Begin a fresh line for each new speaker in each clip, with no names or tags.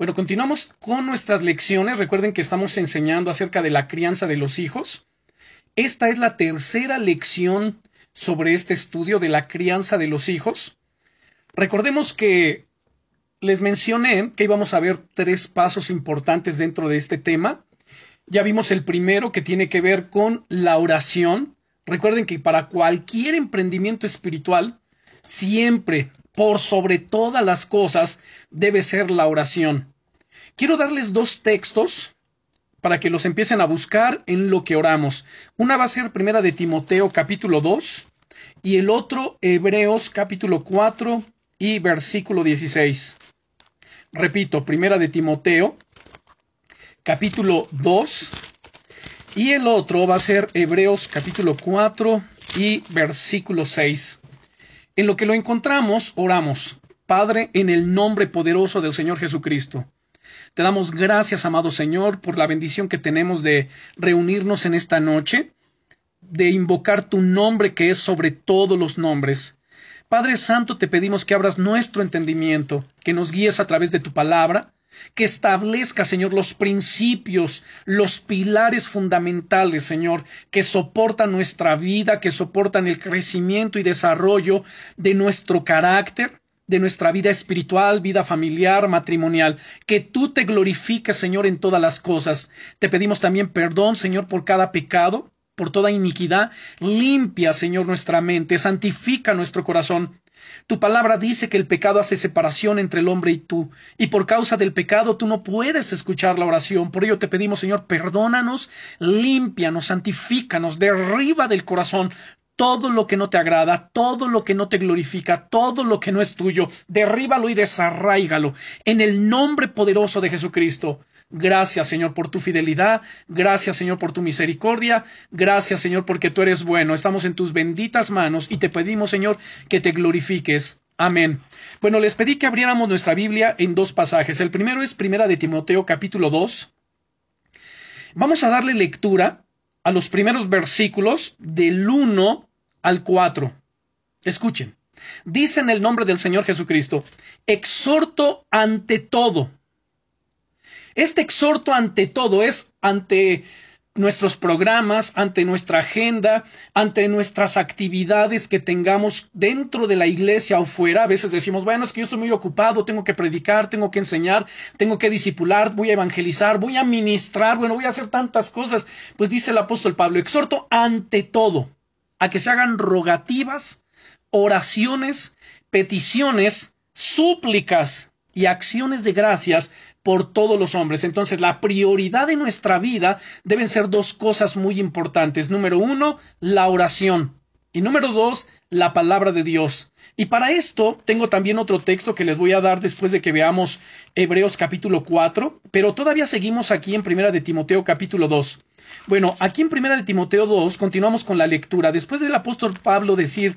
Bueno, continuamos con nuestras lecciones. Recuerden que estamos enseñando acerca de la crianza de los hijos. Esta es la tercera lección sobre este estudio de la crianza de los hijos. Recordemos que les mencioné que íbamos a ver tres pasos importantes dentro de este tema. Ya vimos el primero que tiene que ver con la oración. Recuerden que para cualquier emprendimiento espiritual, siempre, por sobre todas las cosas, debe ser la oración. Quiero darles dos textos para que los empiecen a buscar en lo que oramos. Una va a ser primera de Timoteo capítulo 2 y el otro Hebreos capítulo 4 y versículo 16. Repito, primera de Timoteo capítulo 2 y el otro va a ser Hebreos capítulo 4 y versículo 6. En lo que lo encontramos, oramos. Padre, en el nombre poderoso del Señor Jesucristo. Te damos gracias, amado Señor, por la bendición que tenemos de reunirnos en esta noche, de invocar tu nombre que es sobre todos los nombres. Padre Santo, te pedimos que abras nuestro entendimiento, que nos guíes a través de tu palabra, que establezca, Señor, los principios, los pilares fundamentales, Señor, que soportan nuestra vida, que soportan el crecimiento y desarrollo de nuestro carácter, de nuestra vida espiritual, vida familiar, matrimonial. Que tú te glorifiques, Señor, en todas las cosas. Te pedimos también perdón, Señor, por cada pecado, por toda iniquidad. Limpia, Señor, nuestra mente, santifica nuestro corazón. Tu palabra dice que el pecado hace separación entre el hombre y tú, y por causa del pecado tú no puedes escuchar la oración. Por ello te pedimos, Señor, perdónanos, límpianos, santifícanos, derriba del corazón todo lo que no te agrada, todo lo que no te glorifica, todo lo que no es tuyo, derríbalo y desarráigalo en el nombre poderoso de Jesucristo. Gracias, Señor, por tu fidelidad. Gracias, Señor, por tu misericordia. Gracias, Señor, porque tú eres bueno. Estamos en tus benditas manos y te pedimos, Señor, que te glorifiques. Amén. Bueno, les pedí que abriéramos nuestra Biblia en dos pasajes. El primero es Primera de Timoteo, capítulo 2. Vamos a darle lectura a los primeros versículos del 1 al 4. Escuchen. Dice en el nombre del Señor Jesucristo, exhorto ante todo. Este exhorto ante todo es ante nuestros programas, ante nuestra agenda, ante nuestras actividades que tengamos dentro de la iglesia o fuera. A veces decimos, bueno, es que yo estoy muy ocupado, tengo que predicar, tengo que enseñar, tengo que discipular, voy a evangelizar, voy a ministrar, bueno, voy a hacer tantas cosas. Pues dice el apóstol Pablo, exhorto ante todo a que se hagan rogativas, oraciones, peticiones, súplicas y acciones de gracias por todos los hombres. Entonces, la prioridad de nuestra vida deben ser dos cosas muy importantes. Número uno, la oración. Y número dos, la palabra de Dios. Y para esto tengo también otro texto que les voy a dar después de que veamos Hebreos capítulo 4, pero todavía seguimos aquí en Primera de Timoteo capítulo 2. Bueno, aquí en Primera de Timoteo 2 continuamos con la lectura. Después del apóstol Pablo decir,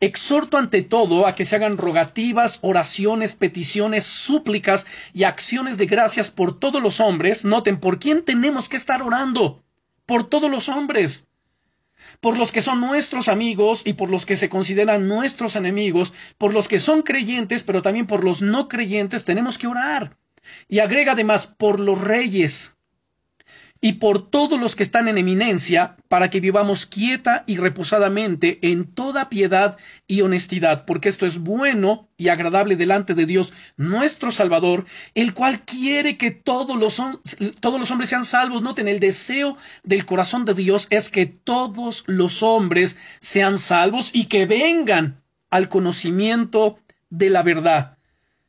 exhorto ante todo a que se hagan rogativas, oraciones, peticiones, súplicas y acciones de gracias por todos los hombres. Noten, ¿por quién tenemos que estar orando? Por todos los hombres por los que son nuestros amigos y por los que se consideran nuestros enemigos, por los que son creyentes, pero también por los no creyentes, tenemos que orar. Y agrega además por los reyes, y por todos los que están en eminencia, para que vivamos quieta y reposadamente en toda piedad y honestidad, porque esto es bueno y agradable delante de Dios nuestro Salvador, el cual quiere que todos los, todos los hombres sean salvos. Noten, el deseo del corazón de Dios es que todos los hombres sean salvos y que vengan al conocimiento de la verdad.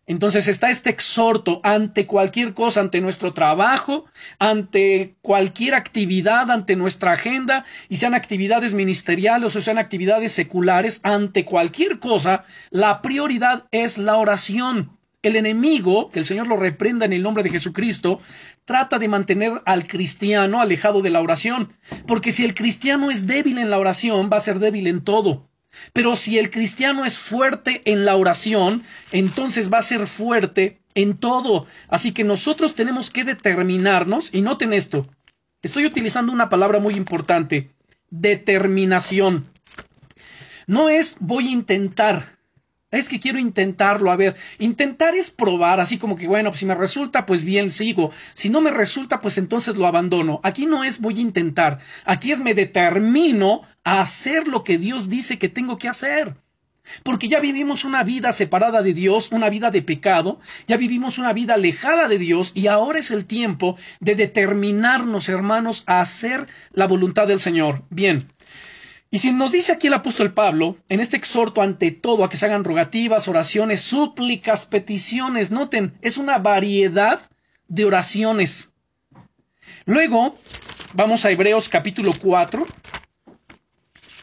Entonces está este exhorto ante cualquier cosa, ante nuestro trabajo, ante cualquier actividad, ante nuestra agenda, y sean actividades ministeriales o sean actividades seculares, ante cualquier cosa, la prioridad es la oración. El enemigo, que el Señor lo reprenda en el nombre de Jesucristo, trata de mantener al cristiano alejado de la oración, porque si el cristiano es débil en la oración, va a ser débil en todo. Pero si el cristiano es fuerte en la oración, entonces va a ser fuerte en todo. Así que nosotros tenemos que determinarnos, y noten esto, estoy utilizando una palabra muy importante, determinación. No es voy a intentar, Es que quiero intentarlo. A ver, intentar es probar, así como que, bueno, pues si me resulta, pues bien, sigo. Si no me resulta, pues entonces lo abandono. Aquí no es voy a intentar. Aquí es me determino a hacer lo que Dios dice que tengo que hacer. Porque ya vivimos una vida separada de Dios, una vida de pecado, ya vivimos una vida alejada de Dios y ahora es el tiempo de determinarnos, hermanos, a hacer la voluntad del Señor. Bien. Y si nos dice aquí el apóstol Pablo, en este exhorto ante todo a que se hagan rogativas, oraciones, súplicas, peticiones, noten, es una variedad de oraciones. Luego, vamos a Hebreos capítulo 4.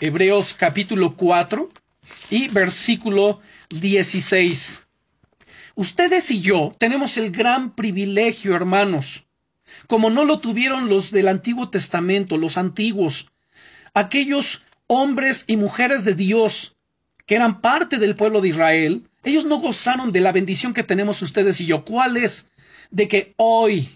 Hebreos capítulo 4 y versículo 16. Ustedes y yo tenemos el gran privilegio, hermanos, como no lo tuvieron los del Antiguo Testamento, los antiguos, aquellos hombres y mujeres de Dios que eran parte del pueblo de Israel, ellos no gozaron de la bendición que tenemos ustedes y yo. ¿Cuál es? De que hoy,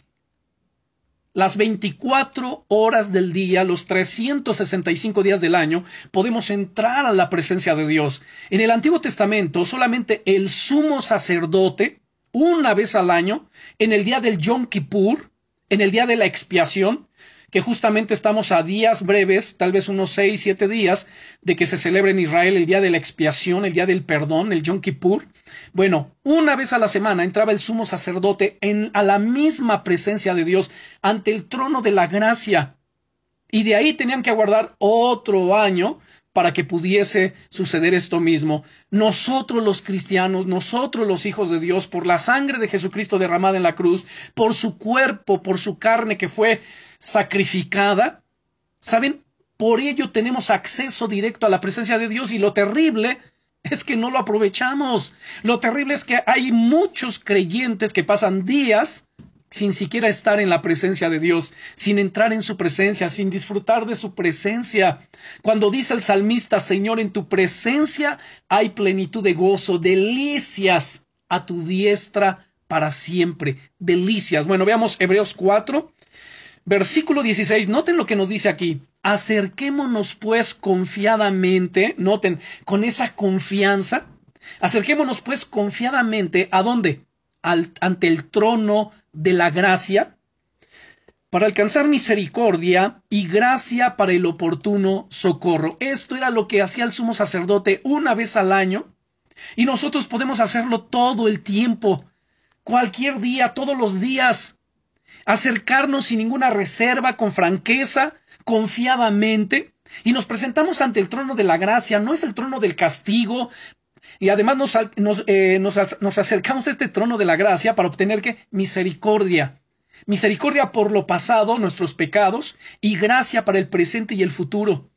las 24 horas del día, los 365 días del año, podemos entrar a la presencia de Dios. En el Antiguo Testamento, solamente el sumo sacerdote, una vez al año, en el día del Yom Kippur, en el día de la expiación, que justamente estamos a días breves, tal vez unos seis, siete días, de que se celebre en Israel el día de la expiación, el día del perdón, el Yom Kippur. Bueno, una vez a la semana entraba el sumo sacerdote a la misma presencia de Dios, ante el trono de la gracia. Y de ahí tenían que aguardar otro año para que pudiese suceder esto mismo. Nosotros los cristianos, nosotros los hijos de Dios, por la sangre de Jesucristo derramada en la cruz, por su cuerpo, por su carne que fue sacrificada, ¿saben? Por ello tenemos acceso directo a la presencia de Dios y lo terrible es que no lo aprovechamos. Lo terrible es que hay muchos creyentes que pasan días sin siquiera estar en la presencia de Dios, sin entrar en su presencia, sin disfrutar de su presencia. Cuando dice el salmista, Señor, en tu presencia hay plenitud de gozo, delicias a tu diestra para siempre, delicias. Bueno, veamos Hebreos 4, Versículo 16, noten lo que nos dice aquí. Acerquémonos pues confiadamente, noten, con esa confianza, acerquémonos pues confiadamente, ¿a dónde? Ante el trono de la gracia, para alcanzar misericordia y gracia para el oportuno socorro. Esto era lo que hacía el sumo sacerdote una vez al año, y nosotros podemos hacerlo todo el tiempo, cualquier día, todos los días acercarnos sin ninguna reserva, con franqueza, confiadamente, y nos presentamos ante el trono de la gracia, no es el trono del castigo, y además nos, eh, acercamos a este trono de la gracia para obtener que misericordia. Misericordia por lo pasado, nuestros pecados, y gracia para el presente y el futuro.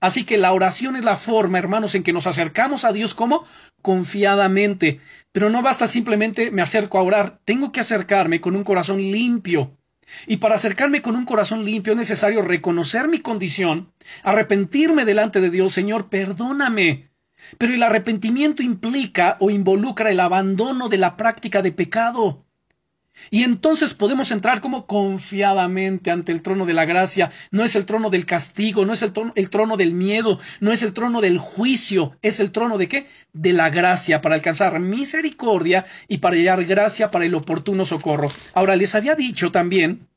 Así que la oración es la forma, hermanos, en que nos acercamos a Dios como confiadamente. Pero no basta simplemente me acerco a orar, tengo que acercarme con un corazón limpio. Y para acercarme con un corazón limpio es necesario reconocer mi condición, arrepentirme delante de Dios, Señor, perdóname. Pero el arrepentimiento implica o involucra el abandono de la práctica de pecado. Y entonces podemos entrar como confiadamente ante el trono de la gracia. No es el trono del castigo, no es el trono, el trono, del miedo, no es el trono del juicio, es el trono de qué? De la gracia, para alcanzar misericordia y para hallar gracia para el oportuno socorro. Ahora, les había dicho también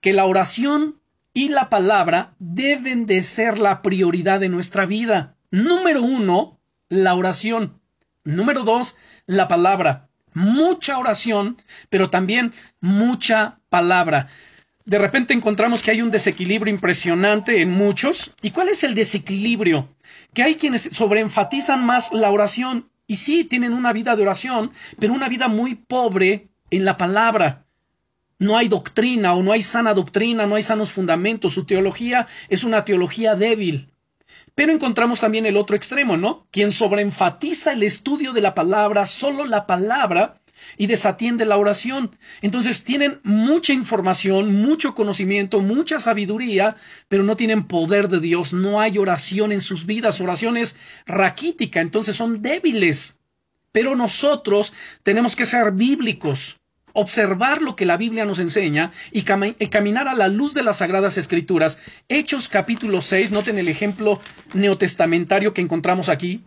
que la oración y la palabra deben de ser la prioridad de nuestra vida. Número uno, la oración. Número dos, la palabra mucha oración, pero también mucha palabra. De repente encontramos que hay un desequilibrio impresionante en muchos. ¿Y cuál es el desequilibrio? Que hay quienes sobreenfatizan más la oración y sí tienen una vida de oración, pero una vida muy pobre en la palabra. No hay doctrina o no hay sana doctrina, no hay sanos fundamentos. Su teología es una teología débil. Pero encontramos también el otro extremo, ¿no? Quien sobreenfatiza el estudio de la palabra, solo la palabra, y desatiende la oración. Entonces tienen mucha información, mucho conocimiento, mucha sabiduría, pero no tienen poder de Dios, no hay oración en sus vidas, oración es raquítica, entonces son débiles. Pero nosotros tenemos que ser bíblicos observar lo que la Biblia nos enseña y, caminar a la luz de las Sagradas Escrituras. Hechos capítulo 6, noten el ejemplo neotestamentario que encontramos aquí.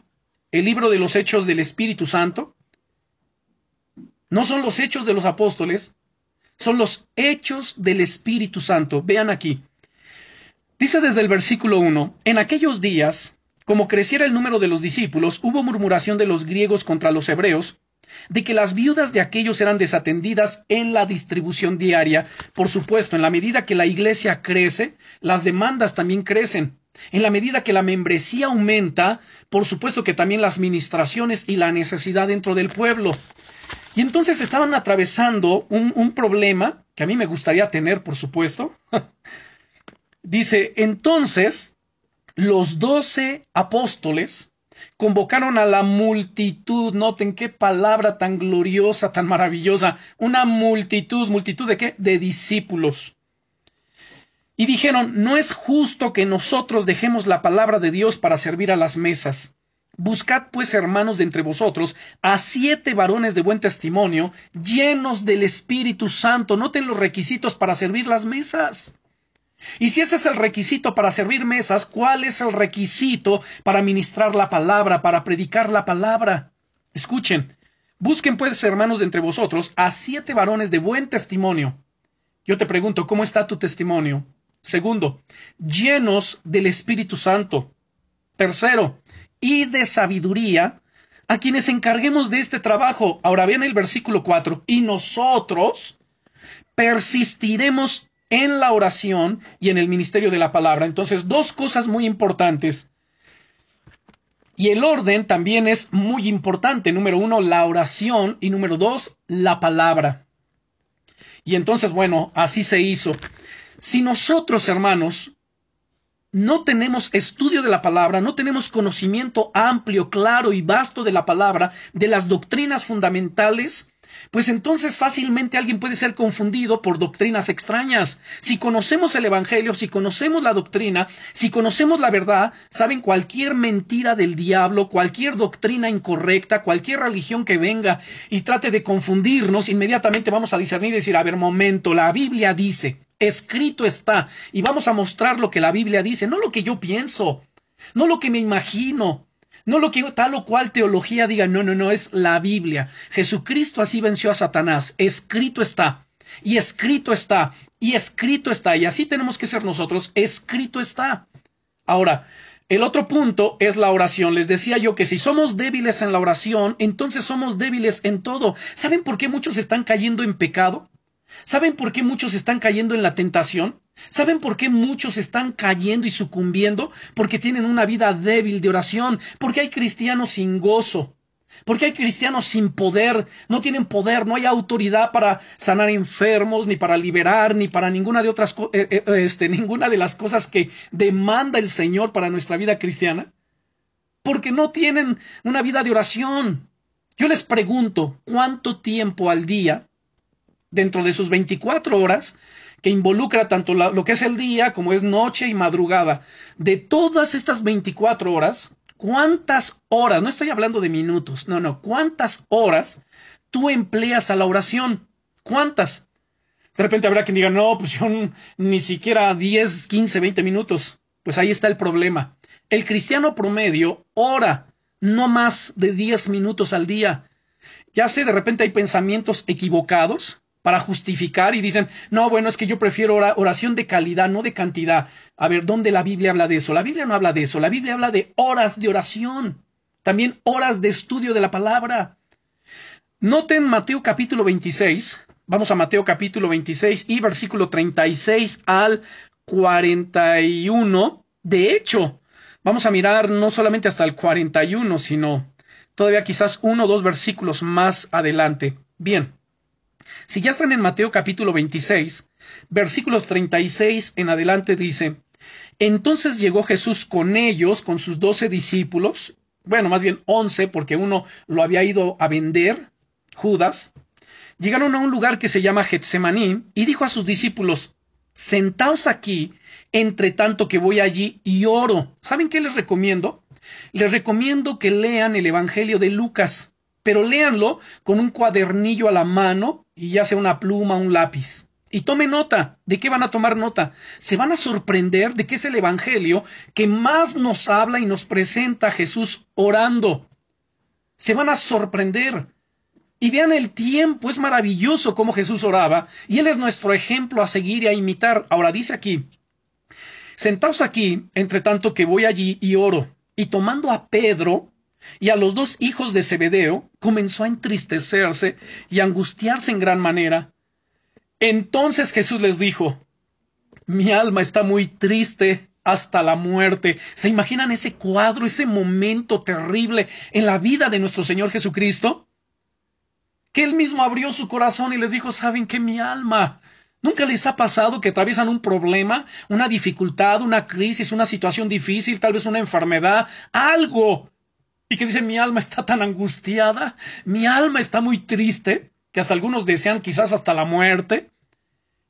el libro de los hechos del Espíritu Santo. No son los hechos de los apóstoles, son los hechos del Espíritu Santo. Vean aquí. Dice desde el versículo 1, en aquellos días, como creciera el número de los discípulos, hubo murmuración de los griegos contra los hebreos, de que las viudas de aquellos eran desatendidas en la distribución diaria. Por supuesto, en la medida que la iglesia crece, las demandas también crecen. En la medida que la membresía aumenta, por supuesto que también las ministraciones y la necesidad dentro del pueblo. Y entonces estaban atravesando un, un problema que a mí me gustaría tener, por supuesto. Dice, entonces los doce apóstoles convocaron a la multitud, noten qué palabra tan gloriosa, tan maravillosa, una multitud, multitud de qué? De discípulos. Y dijeron, no es justo que nosotros dejemos la palabra de Dios para servir a las mesas. Buscad pues, hermanos de entre vosotros, a siete varones de buen testimonio, llenos del Espíritu Santo. Noten los requisitos para servir las mesas. Y si ese es el requisito para servir mesas, ¿cuál es el requisito para ministrar la palabra, para predicar la palabra? Escuchen, busquen pues, hermanos de entre vosotros, a siete varones de buen testimonio. Yo te pregunto, ¿cómo está tu testimonio? Segundo, llenos del Espíritu Santo. Tercero, y de sabiduría, a quienes encarguemos de este trabajo. Ahora vean el versículo 4. Y nosotros persistiremos en la oración y en el ministerio de la palabra. Entonces, dos cosas muy importantes. Y el orden también es muy importante. Número uno, la oración y número dos, la palabra. Y entonces, bueno, así se hizo. Si nosotros, hermanos, no tenemos estudio de la palabra, no tenemos conocimiento amplio, claro y vasto de la palabra, de las doctrinas fundamentales, pues entonces fácilmente alguien puede ser confundido por doctrinas extrañas. Si conocemos el Evangelio, si conocemos la doctrina, si conocemos la verdad, saben cualquier mentira del diablo, cualquier doctrina incorrecta, cualquier religión que venga y trate de confundirnos, inmediatamente vamos a discernir y decir, a ver, momento, la Biblia dice, escrito está, y vamos a mostrar lo que la Biblia dice, no lo que yo pienso, no lo que me imagino, no lo que tal o cual teología diga, no, no, no, es la Biblia. Jesucristo así venció a Satanás. Escrito está. Y escrito está. Y escrito está. Y así tenemos que ser nosotros. Escrito está. Ahora, el otro punto es la oración. Les decía yo que si somos débiles en la oración, entonces somos débiles en todo. ¿Saben por qué muchos están cayendo en pecado? ¿Saben por qué muchos están cayendo en la tentación? ¿Saben por qué muchos están cayendo y sucumbiendo? Porque tienen una vida débil de oración, porque hay cristianos sin gozo, porque hay cristianos sin poder, no tienen poder, no hay autoridad para sanar enfermos, ni para liberar, ni para ninguna de otras eh, eh, este, ninguna de las cosas que demanda el Señor para nuestra vida cristiana, porque no tienen una vida de oración. Yo les pregunto, ¿cuánto tiempo al día, dentro de sus 24 horas, que involucra tanto lo que es el día como es noche y madrugada. De todas estas 24 horas, ¿cuántas horas? No estoy hablando de minutos, no, no, ¿cuántas horas tú empleas a la oración? ¿Cuántas? De repente habrá quien diga, no, pues yo ni siquiera 10, 15, 20 minutos. Pues ahí está el problema. El cristiano promedio ora no más de 10 minutos al día. Ya sé, de repente hay pensamientos equivocados, para justificar y dicen, no, bueno, es que yo prefiero oración de calidad, no de cantidad. A ver, ¿dónde la Biblia habla de eso? La Biblia no habla de eso, la Biblia habla de horas de oración, también horas de estudio de la palabra. Noten Mateo capítulo 26, vamos a Mateo capítulo 26 y versículo 36 al 41. De hecho, vamos a mirar no solamente hasta el 41, sino todavía quizás uno o dos versículos más adelante. Bien. Si ya están en Mateo capítulo 26, versículos 36 en adelante dice, entonces llegó Jesús con ellos, con sus doce discípulos, bueno, más bien once, porque uno lo había ido a vender, Judas, llegaron a un lugar que se llama Getsemaní y dijo a sus discípulos, sentaos aquí, entre tanto que voy allí y oro. ¿Saben qué les recomiendo? Les recomiendo que lean el Evangelio de Lucas pero léanlo con un cuadernillo a la mano y ya sea una pluma, un lápiz. Y tome nota. ¿De qué van a tomar nota? Se van a sorprender de que es el Evangelio que más nos habla y nos presenta a Jesús orando. Se van a sorprender. Y vean el tiempo, es maravilloso cómo Jesús oraba, y Él es nuestro ejemplo a seguir y a imitar. Ahora dice aquí, sentaos aquí, entre tanto que voy allí y oro, y tomando a Pedro y a los dos hijos de Zebedeo, comenzó a entristecerse y a angustiarse en gran manera. Entonces Jesús les dijo, mi alma está muy triste hasta la muerte. ¿Se imaginan ese cuadro, ese momento terrible en la vida de nuestro Señor Jesucristo? Que Él mismo abrió su corazón y les dijo, ¿saben que mi alma? ¿Nunca les ha pasado que atraviesan un problema, una dificultad, una crisis, una situación difícil, tal vez una enfermedad, algo? Y que dicen, mi alma está tan angustiada, mi alma está muy triste, que hasta algunos desean quizás hasta la muerte.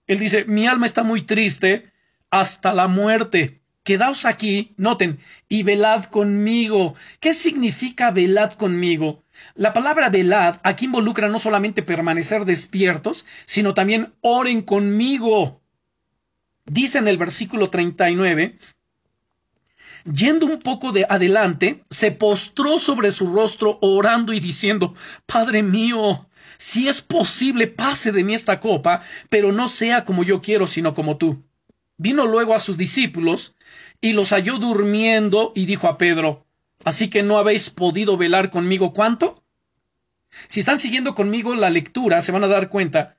Él dice, mi alma está muy triste hasta la muerte. Quedaos aquí, noten, y velad conmigo. ¿Qué significa velad conmigo? La palabra velad aquí involucra no solamente permanecer despiertos, sino también oren conmigo. Dice en el versículo 39, yendo un poco de adelante, se postró sobre su rostro orando y diciendo, Padre mío, si es posible, pase de mí esta copa, pero no sea como yo quiero, sino como tú. Vino luego a sus discípulos y los halló durmiendo y dijo a Pedro, ¿Así que no habéis podido velar conmigo cuánto? Si están siguiendo conmigo la lectura, se van a dar cuenta.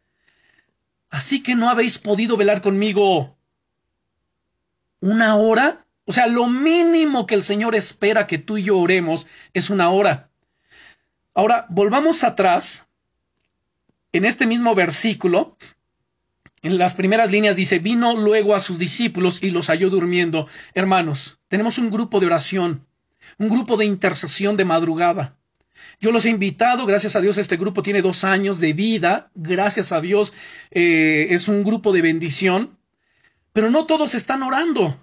Así que no habéis podido velar conmigo una hora. O sea, lo mínimo que el Señor espera que tú y yo oremos es una hora. Ahora, volvamos atrás. En este mismo versículo, en las primeras líneas dice, vino luego a sus discípulos y los halló durmiendo. Hermanos, tenemos un grupo de oración, un grupo de intercesión de madrugada. Yo los he invitado, gracias a Dios este grupo tiene dos años de vida, gracias a Dios eh, es un grupo de bendición, pero no todos están orando,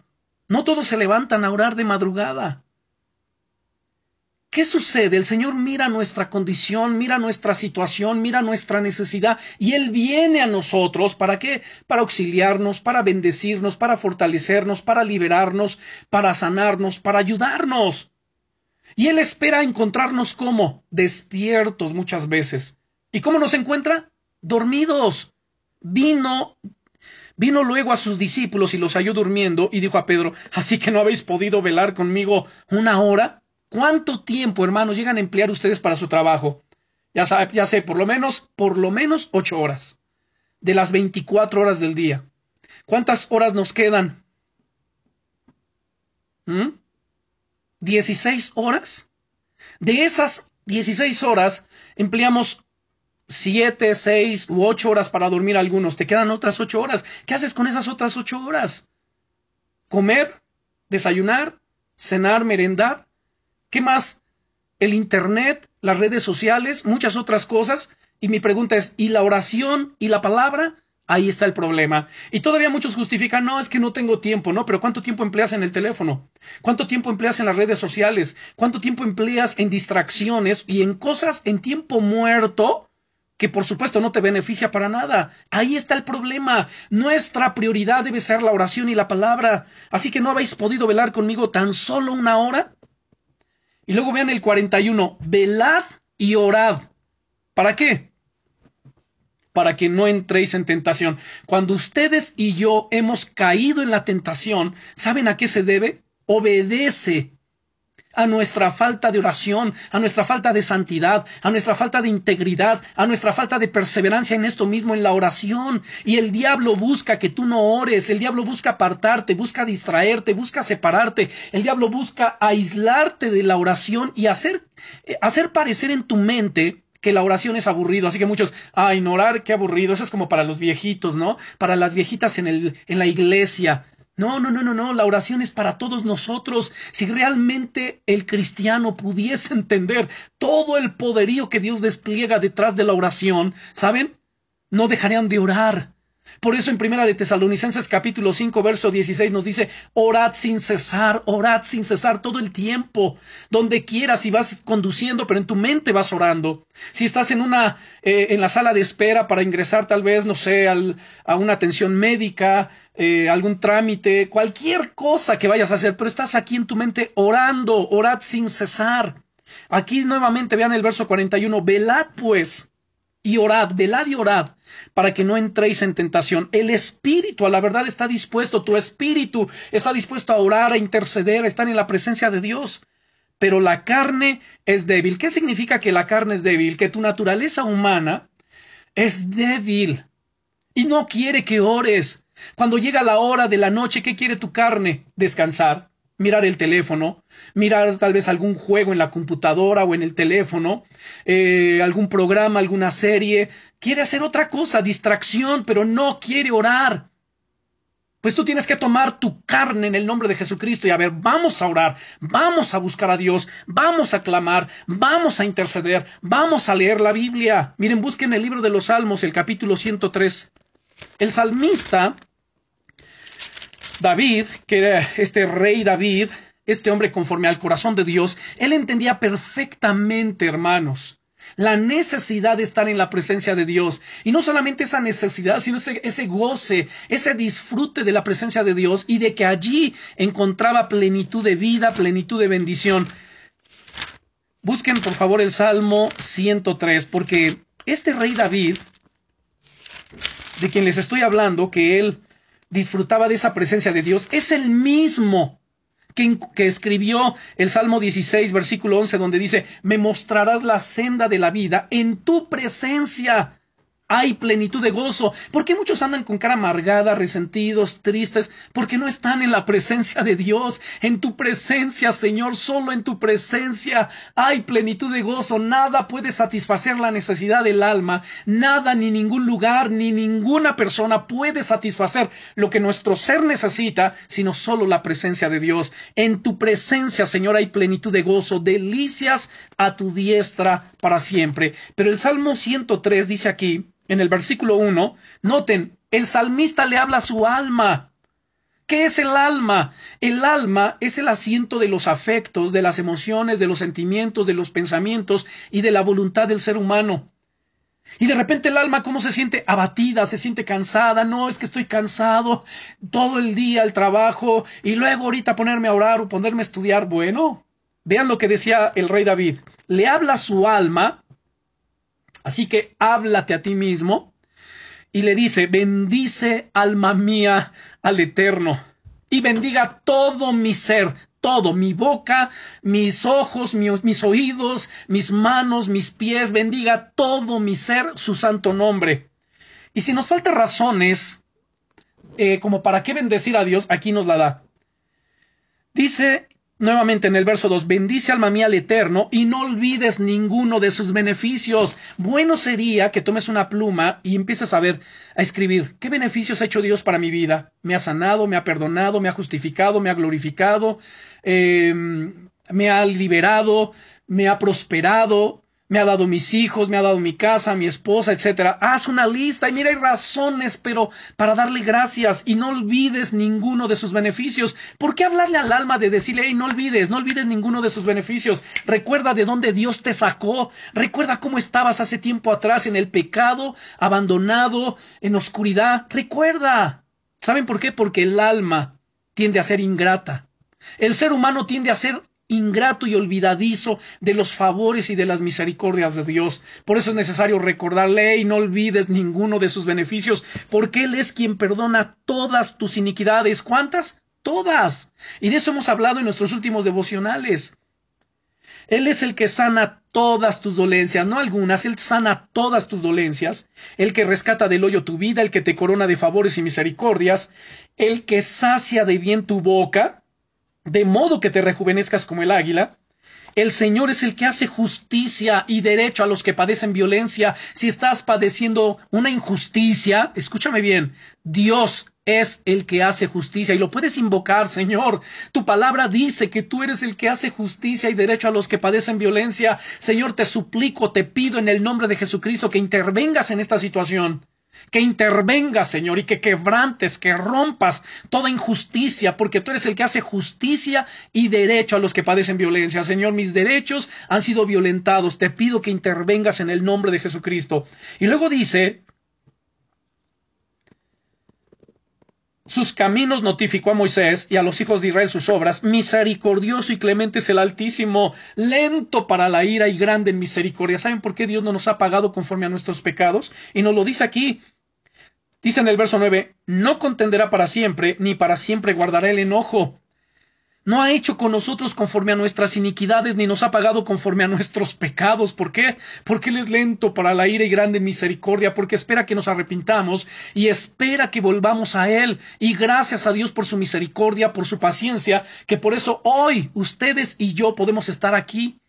no todos se levantan a orar de madrugada. ¿Qué sucede? El Señor mira nuestra condición, mira nuestra situación, mira nuestra necesidad y Él viene a nosotros. ¿Para qué? Para auxiliarnos, para bendecirnos, para fortalecernos, para liberarnos, para sanarnos, para ayudarnos. Y Él espera encontrarnos como despiertos muchas veces. ¿Y cómo nos encuentra? Dormidos. Vino Vino luego a sus discípulos y los halló durmiendo y dijo a Pedro, ¿así que no habéis podido velar conmigo una hora? ¿Cuánto tiempo, hermanos, llegan a emplear ustedes para su trabajo? Ya, ya sé, por lo menos, por lo menos ocho horas de las veinticuatro horas del día. ¿Cuántas horas nos quedan? ¿Mm? ¿Dieciséis horas? De esas dieciséis horas empleamos siete, seis u ocho horas para dormir algunos. Te quedan otras ocho horas. ¿Qué haces con esas otras ocho horas? ¿Comer? ¿Desayunar? ¿Cenar? ¿Merendar? ¿Qué más? El Internet, las redes sociales, muchas otras cosas. Y mi pregunta es, ¿y la oración y la palabra? Ahí está el problema. Y todavía muchos justifican, no, es que no tengo tiempo, ¿no? Pero ¿cuánto tiempo empleas en el teléfono? ¿Cuánto tiempo empleas en las redes sociales? ¿Cuánto tiempo empleas en distracciones y en cosas en tiempo muerto? Que por supuesto no te beneficia para nada. Ahí está el problema. Nuestra prioridad debe ser la oración y la palabra. Así que no habéis podido velar conmigo tan solo una hora. Y luego vean el 41, velad y orad. ¿Para qué? Para que no entréis en tentación. Cuando ustedes y yo hemos caído en la tentación, ¿saben a qué se debe? Obedece a nuestra falta de oración, a nuestra falta de santidad, a nuestra falta de integridad, a nuestra falta de perseverancia en esto mismo, en la oración. Y el diablo busca que tú no ores, el diablo busca apartarte, busca distraerte, busca separarte, el diablo busca aislarte de la oración y hacer, eh, hacer parecer en tu mente que la oración es aburrido, así que muchos, ay, no orar, qué aburrido, eso es como para los viejitos, ¿no? Para las viejitas en el, en la iglesia. No, no, no, no, no, la oración es para todos nosotros. Si realmente el cristiano pudiese entender todo el poderío que Dios despliega detrás de la oración, ¿saben? No dejarían de orar. Por eso en Primera de Tesalonicenses capítulo 5 verso 16 nos dice, orad sin cesar, orad sin cesar todo el tiempo, donde quieras, si vas conduciendo, pero en tu mente vas orando. Si estás en una, eh, en la sala de espera para ingresar tal vez, no sé, a una atención médica, eh, algún trámite, cualquier cosa que vayas a hacer, pero estás aquí en tu mente orando, orad sin cesar. Aquí nuevamente vean el verso 41, velad pues y orad, velad y orad, para que no entréis en tentación. El espíritu, a la verdad, está dispuesto, tu espíritu está dispuesto a orar, a interceder, a estar en la presencia de Dios. Pero la carne es débil. ¿Qué significa que la carne es débil? Que tu naturaleza humana es débil y no quiere que ores. Cuando llega la hora de la noche, ¿qué quiere tu carne? Descansar mirar el teléfono, mirar tal vez algún juego en la computadora o en el teléfono, eh, algún programa, alguna serie, quiere hacer otra cosa, distracción, pero no quiere orar. Pues tú tienes que tomar tu carne en el nombre de Jesucristo y a ver, vamos a orar, vamos a buscar a Dios, vamos a clamar, vamos a interceder, vamos a leer la Biblia. Miren, busquen el libro de los Salmos, el capítulo 103. El salmista David, que era este rey David, este hombre conforme al corazón de Dios, él entendía perfectamente, hermanos, la necesidad de estar en la presencia de Dios. Y no solamente esa necesidad, sino ese, ese, goce, ese disfrute de la presencia de Dios y de que allí encontraba plenitud de vida, plenitud de bendición. Busquen por favor el Salmo 103, porque este rey David, de quien les estoy hablando, que él disfrutaba de esa presencia de Dios, es el mismo que, que, escribió el Salmo 16, versículo 11, donde dice, me mostrarás la senda de la vida en tu presencia hay plenitud de gozo. ¿Por qué muchos andan con cara amargada, resentidos, tristes? Porque no están en la presencia de Dios. En tu presencia, Señor, solo en tu presencia hay plenitud de gozo. Nada puede satisfacer la necesidad del alma. Nada, ni ningún lugar, ni ninguna persona puede satisfacer lo que nuestro ser necesita, sino solo la presencia de Dios. En tu presencia, Señor, hay plenitud de gozo, delicias a tu diestra para siempre. Pero el Salmo 103 dice aquí, en el versículo 1, noten, el salmista le habla a su alma. ¿Qué es el alma? El alma es el asiento de los afectos, de las emociones, de los sentimientos, de los pensamientos y de la voluntad del ser humano. Y de repente el alma, ¿cómo se siente? Abatida, se siente cansada. No, es que estoy cansado todo el día, el trabajo, y luego ahorita ponerme a orar o ponerme a estudiar. Bueno, vean lo que decía el rey David. Le habla a su alma Así que háblate a ti mismo y le dice, bendice alma mía al Eterno y bendiga todo mi ser, todo, mi boca, mis ojos, mis, oídos, mis manos, mis pies, bendiga todo mi ser su santo nombre. Y si nos falta razones eh, como para qué bendecir a Dios, aquí nos la da. Dice Nuevamente en el verso 2, bendice alma mía al Eterno y no olvides ninguno de sus beneficios. Bueno sería que tomes una pluma y empieces a ver, a escribir, ¿qué beneficios ha hecho Dios para mi vida? Me ha sanado, me ha perdonado, me ha justificado, me ha glorificado, eh, me ha liberado, me ha prosperado, me ha dado mis hijos, me ha dado mi casa, mi esposa, etcétera. Haz una lista y mira, hay razones, pero para darle gracias y no olvides ninguno de sus beneficios. ¿Por qué hablarle al alma de decirle, hey, no olvides, no olvides ninguno de sus beneficios? Recuerda de dónde Dios te sacó. Recuerda cómo estabas hace tiempo atrás en el pecado, abandonado, en oscuridad. Recuerda. ¿Saben por qué? Porque el alma tiende a ser ingrata. El ser humano tiende a ser ingrato y olvidadizo de los favores y de las misericordias de Dios. Por eso es necesario recordarle y no olvides ninguno de sus beneficios, porque Él es quien perdona todas tus iniquidades. ¿Cuántas? Todas. Y de eso hemos hablado en nuestros últimos devocionales. Él es el que sana todas tus dolencias, no algunas, Él sana todas tus dolencias, el que rescata del hoyo tu vida, el que te corona de favores y misericordias, el que sacia de bien tu boca, de modo que te rejuvenezcas como el águila. El Señor es el que hace justicia y derecho a los que padecen violencia. Si estás padeciendo una injusticia, escúchame bien, Dios es el que hace justicia y lo puedes invocar, Señor. Tu palabra dice que tú eres el que hace justicia y derecho a los que padecen violencia. Señor, te suplico, te pido en el nombre de Jesucristo que intervengas en esta situación que intervengas, Señor, y que quebrantes, que rompas toda injusticia, porque tú eres el que hace justicia y derecho a los que padecen violencia. Señor, mis derechos han sido violentados. Te pido que intervengas en el nombre de Jesucristo. Y luego dice, sus caminos notificó a Moisés y a los hijos de Israel sus obras. Misericordioso y clemente es el Altísimo, lento para la ira y grande en misericordia. ¿Saben por qué Dios no nos ha pagado conforme a nuestros pecados? Y nos lo dice aquí. Dice en el verso 9, no contenderá para siempre, ni para siempre guardará el enojo. No ha hecho con nosotros conforme a nuestras iniquidades, ni nos ha pagado conforme a nuestros pecados. ¿Por qué? Porque Él es lento para la ira y grande misericordia, porque espera que nos arrepintamos y espera que volvamos a Él. Y gracias a Dios por su misericordia, por su paciencia, que por eso hoy ustedes y yo podemos estar aquí.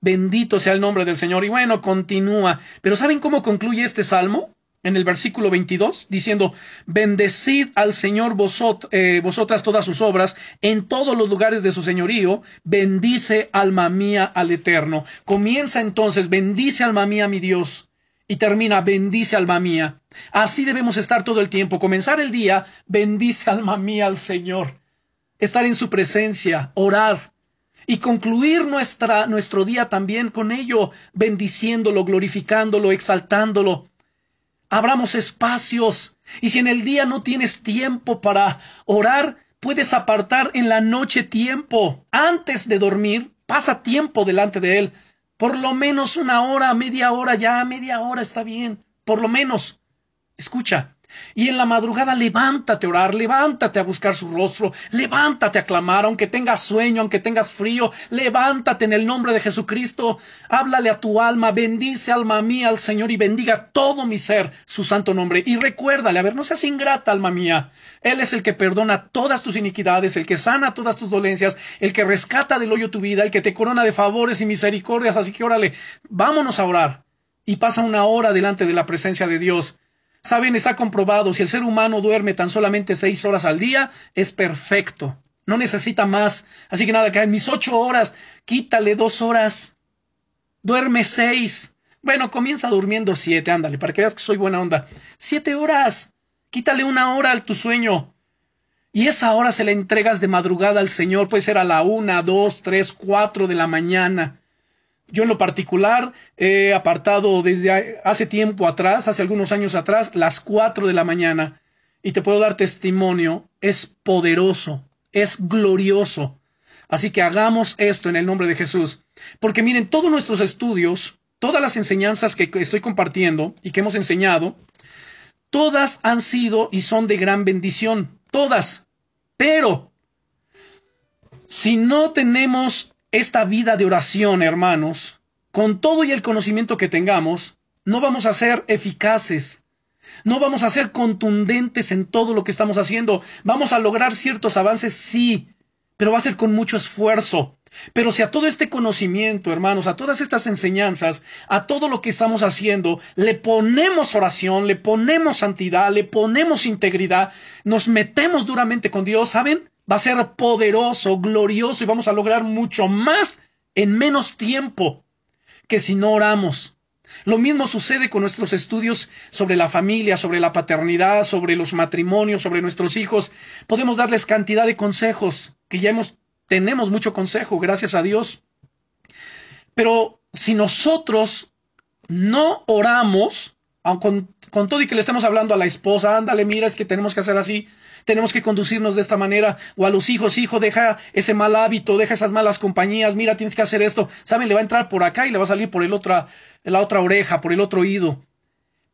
Bendito sea el nombre del Señor. Y bueno, continúa. Pero ¿saben cómo concluye este salmo? En el versículo 22, diciendo, Bendecid al Señor eh, vosotras todas sus obras, en todos los lugares de su señorío, bendice alma mía al Eterno. Comienza entonces, bendice alma mía mi Dios, y termina, bendice alma mía. Así debemos estar todo el tiempo, comenzar el día, bendice alma mía al Señor, estar en su presencia, orar, y concluir nuestra, nuestro día también con ello, bendiciéndolo, glorificándolo, exaltándolo abramos espacios. Y si en el día no tienes tiempo para orar, puedes apartar en la noche tiempo. Antes de dormir, pasa tiempo delante de Él. Por lo menos una hora, media hora, ya media hora está bien. Por lo menos. Escucha, y en la madrugada levántate a orar, levántate a buscar su rostro, levántate a clamar, aunque tengas sueño, aunque tengas frío, levántate en el nombre de Jesucristo, háblale a tu alma, bendice alma mía al Señor y bendiga todo mi ser su santo nombre. Y recuérdale, a ver, no seas ingrata, alma mía. Él es el que perdona todas tus iniquidades, el que sana todas tus dolencias, el que rescata del hoyo tu vida, el que te corona de favores y misericordias. Así que órale, vámonos a orar. Y pasa una hora delante de la presencia de Dios Saben, está comprobado, si el ser humano duerme tan solamente seis horas al día, es perfecto. No necesita más. Así que nada, que en mis ocho horas, quítale dos horas. Duerme seis. Bueno, comienza durmiendo siete, ándale, para que veas que soy buena onda. Siete horas. Quítale una hora al tu sueño. Y esa hora se la entregas de madrugada al Señor, puede ser a la una, dos, tres, cuatro de la mañana. Yo en lo particular he apartado desde hace tiempo atrás, hace algunos años atrás, las cuatro de la mañana. Y te puedo dar testimonio, es poderoso, es glorioso. Así que hagamos esto en el nombre de Jesús. Porque miren, todos nuestros estudios, todas las enseñanzas que estoy compartiendo y que hemos enseñado, todas han sido y son de gran bendición. Todas. Pero, si no tenemos esta vida de oración, hermanos, con todo y el conocimiento que tengamos, no vamos a ser eficaces, no vamos a ser contundentes en todo lo que estamos haciendo. Vamos a lograr ciertos avances, sí, pero va a ser con mucho esfuerzo. Pero si a todo este conocimiento, hermanos, a todas estas enseñanzas, a todo lo que estamos haciendo, le ponemos oración, le ponemos santidad, le ponemos integridad, nos metemos duramente con Dios, ¿saben? Va a ser poderoso, glorioso y vamos a lograr mucho más en menos tiempo que si no oramos. Lo mismo sucede con nuestros estudios sobre la familia, sobre la paternidad, sobre los matrimonios, sobre nuestros hijos. Podemos darles cantidad de consejos, que ya hemos, tenemos mucho consejo, gracias a Dios. Pero si nosotros no oramos, con, con todo y que le estemos hablando a la esposa, ándale, mira, es que tenemos que hacer así, tenemos que conducirnos de esta manera, o a los hijos, hijo, deja ese mal hábito, deja esas malas compañías, mira, tienes que hacer esto, saben, le va a entrar por acá y le va a salir por el otra, la otra oreja, por el otro oído.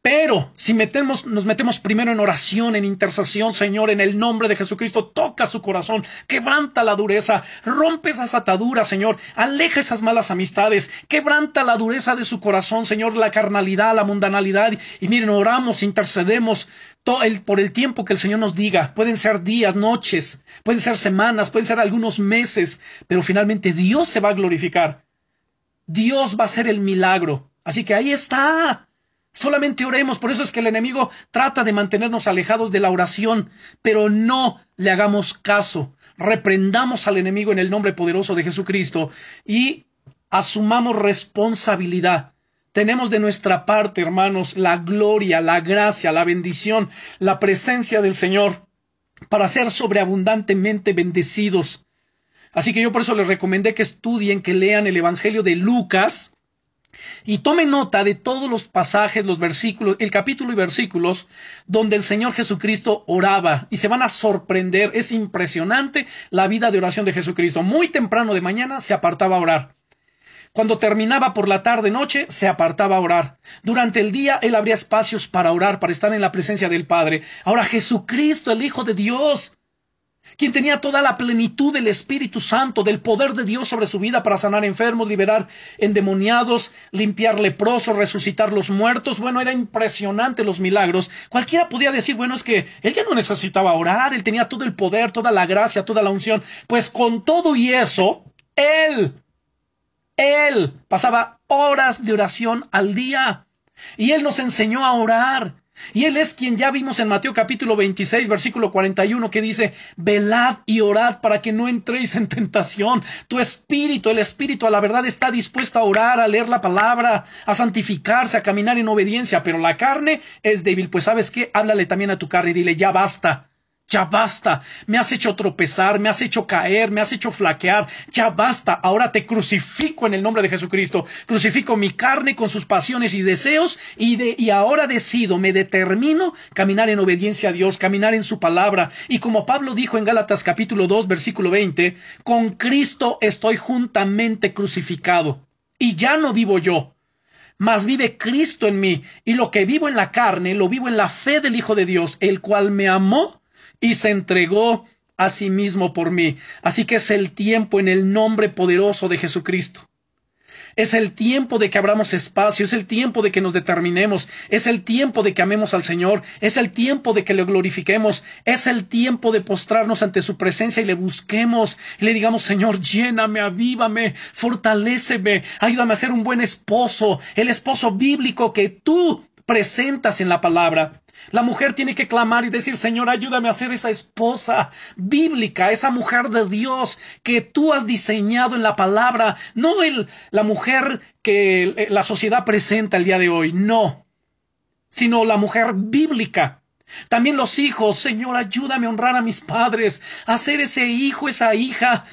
Pero si metemos, nos metemos primero en oración, en intercesión, Señor, en el nombre de Jesucristo, toca su corazón, quebranta la dureza, rompe esas ataduras, Señor, aleja esas malas amistades, quebranta la dureza de su corazón, Señor, la carnalidad, la mundanalidad. Y miren, oramos, intercedemos por el tiempo que el Señor nos diga. Pueden ser días, noches, pueden ser semanas, pueden ser algunos meses, pero finalmente Dios se va a glorificar. Dios va a hacer el milagro. Así que ahí está. Solamente oremos, por eso es que el enemigo trata de mantenernos alejados de la oración, pero no le hagamos caso. Reprendamos al enemigo en el nombre poderoso de Jesucristo y asumamos responsabilidad. Tenemos de nuestra parte, hermanos, la gloria, la gracia, la bendición, la presencia del Señor para ser sobreabundantemente bendecidos. Así que yo por eso les recomendé que estudien, que lean el Evangelio de Lucas, Y tome nota de todos los pasajes, los versículos, el capítulo y versículos donde el Señor Jesucristo oraba y se van a sorprender. Es impresionante la vida de oración de Jesucristo. Muy temprano de mañana se apartaba a orar. Cuando terminaba por la tarde noche, se apartaba a orar. Durante el día él abría espacios para orar, para estar en la presencia del Padre. Ahora Jesucristo, el Hijo de Dios, quien tenía toda la plenitud del Espíritu Santo, del poder de Dios sobre su vida para sanar enfermos, liberar endemoniados, limpiar leprosos, resucitar los muertos. Bueno, era impresionante los milagros. Cualquiera podía decir, bueno, es que él ya no necesitaba orar, él tenía todo el poder, toda la gracia, toda la unción. Pues con todo y eso, él, él pasaba horas de oración al día. Y él nos enseñó a orar. Y Él es quien ya vimos en Mateo capítulo 26, versículo 41, que dice, velad y orad para que no entréis en tentación. Tu espíritu, el espíritu a la verdad está dispuesto a orar, a leer la palabra, a santificarse, a caminar en obediencia, pero la carne es débil. Pues sabes qué, háblale también a tu carne y dile, ya basta. Ya basta, me has hecho tropezar, me has hecho caer, me has hecho flaquear, ya basta, ahora te crucifico en el nombre de Jesucristo, crucifico mi carne con sus pasiones y deseos y, de, y ahora decido, me determino caminar en obediencia a Dios, caminar en su palabra. Y como Pablo dijo en Gálatas capítulo 2 versículo 20, con Cristo estoy juntamente crucificado y ya no vivo yo, mas vive Cristo en mí, y lo que vivo en la carne, lo vivo en la fe del Hijo de Dios, el cual me amó y se entregó a sí mismo por mí. Así que es el tiempo en el nombre poderoso de Jesucristo. Es el tiempo de que abramos espacio, es el tiempo de que nos determinemos, es el tiempo de que amemos al Señor, es el tiempo de que le glorifiquemos, es el tiempo de postrarnos ante su presencia y le busquemos y le digamos, Señor, lléname, avívame, fortaléceme, ayúdame a ser un buen esposo, el esposo bíblico que tú presentas en la palabra. La mujer tiene que clamar y decir, Señor, ayúdame a ser esa esposa bíblica, esa mujer de Dios que tú has diseñado en la palabra, no el, la mujer que la sociedad presenta el día de hoy, no, sino la mujer bíblica. También los hijos, Señor, ayúdame a honrar a mis padres, a ser ese hijo, esa hija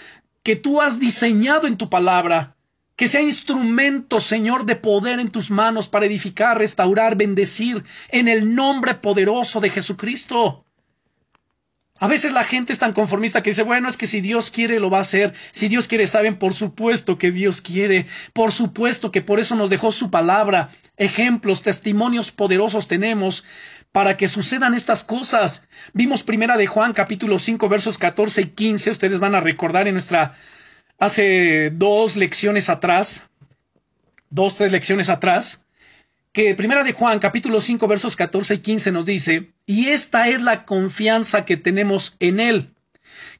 que tú has diseñado en tu palabra que sea instrumento, Señor, de poder en tus manos para edificar, restaurar, bendecir en el nombre poderoso de Jesucristo. A veces la gente es tan conformista que dice, bueno, es que si Dios quiere lo va a hacer, si Dios quiere, saben, por supuesto que Dios quiere, por supuesto que por eso nos dejó su palabra, ejemplos, testimonios poderosos tenemos para que sucedan estas cosas. Vimos primera de Juan capítulo 5 versos 14 y 15, ustedes van a recordar en nuestra hace dos lecciones atrás, dos, tres lecciones atrás, que Primera de Juan, capítulo 5, versos 14 y 15 nos dice, y esta es la confianza que tenemos en Él,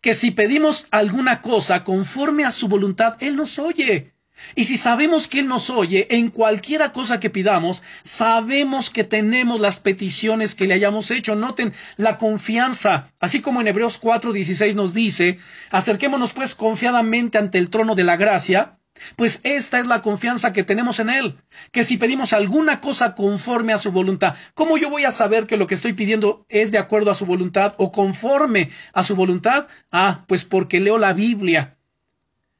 que si pedimos alguna cosa conforme a su voluntad, Él nos oye. Y si sabemos que Él nos oye en cualquiera cosa que pidamos, sabemos que tenemos las peticiones que le hayamos hecho. Noten la confianza, así como en Hebreos 4:16 nos dice, acerquémonos pues confiadamente ante el trono de la gracia, pues esta es la confianza que tenemos en Él, que si pedimos alguna cosa conforme a su voluntad, ¿cómo yo voy a saber que lo que estoy pidiendo es de acuerdo a su voluntad o conforme a su voluntad? Ah, pues porque leo la Biblia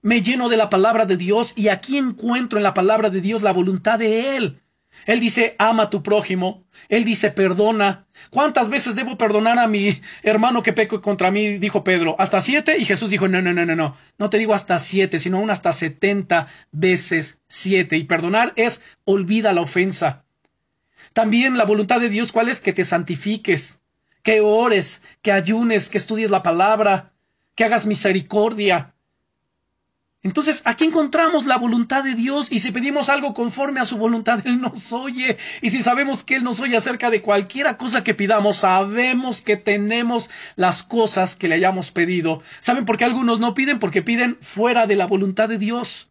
me lleno de la palabra de Dios y aquí encuentro en la palabra de Dios la voluntad de Él. Él dice, ama a tu prójimo. Él dice, perdona. ¿Cuántas veces debo perdonar a mi hermano que peco contra mí? Dijo Pedro. ¿Hasta siete? Y Jesús dijo, no, no, no, no, no. No te digo hasta siete, sino aún hasta setenta veces siete. Y perdonar es olvida la ofensa. También la voluntad de Dios, ¿cuál es? Que te santifiques, que ores, que ayunes, que estudies la palabra, que hagas misericordia, entonces, aquí encontramos la voluntad de Dios y si pedimos algo conforme a su voluntad, Él nos oye. Y si sabemos que Él nos oye acerca de cualquiera cosa que pidamos, sabemos que tenemos las cosas que le hayamos pedido. ¿Saben por qué algunos no piden? Porque piden fuera de la voluntad de Dios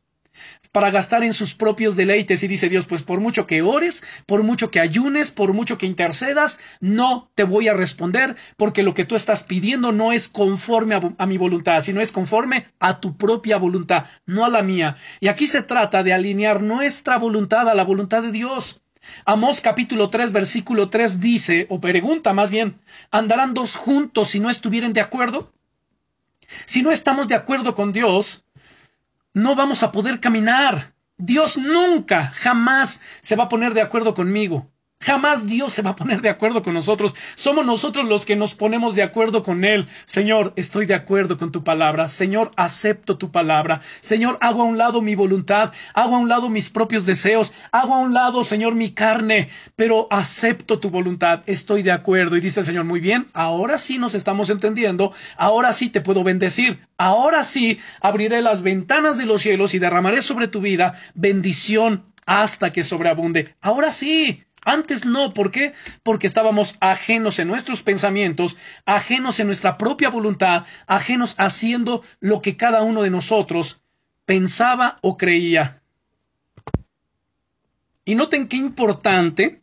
para gastar en sus propios deleites. Y dice Dios, pues por mucho que ores, por mucho que ayunes, por mucho que intercedas, no te voy a responder porque lo que tú estás pidiendo no es conforme a, mi voluntad, sino es conforme a tu propia voluntad, no a la mía. Y aquí se trata de alinear nuestra voluntad a la voluntad de Dios. Amós capítulo 3 versículo 3 dice, o pregunta más bien, ¿andarán dos juntos si no estuvieran de acuerdo? Si no estamos de acuerdo con Dios, no vamos a poder caminar. Dios nunca, jamás se va a poner de acuerdo conmigo. Jamás Dios se va a poner de acuerdo con nosotros. Somos nosotros los que nos ponemos de acuerdo con Él. Señor, estoy de acuerdo con tu palabra. Señor, acepto tu palabra. Señor, hago a un lado mi voluntad. Hago a un lado mis propios deseos. Hago a un lado, Señor, mi carne. Pero acepto tu voluntad. Estoy de acuerdo. Y dice el Señor, muy bien, ahora sí nos estamos entendiendo. Ahora sí te puedo bendecir. Ahora sí abriré las ventanas de los cielos y derramaré sobre tu vida bendición hasta que sobreabunde. Ahora sí. Antes no, ¿por qué? Porque estábamos ajenos en nuestros pensamientos, ajenos en nuestra propia voluntad, ajenos haciendo lo que cada uno de nosotros pensaba o creía. Y noten qué importante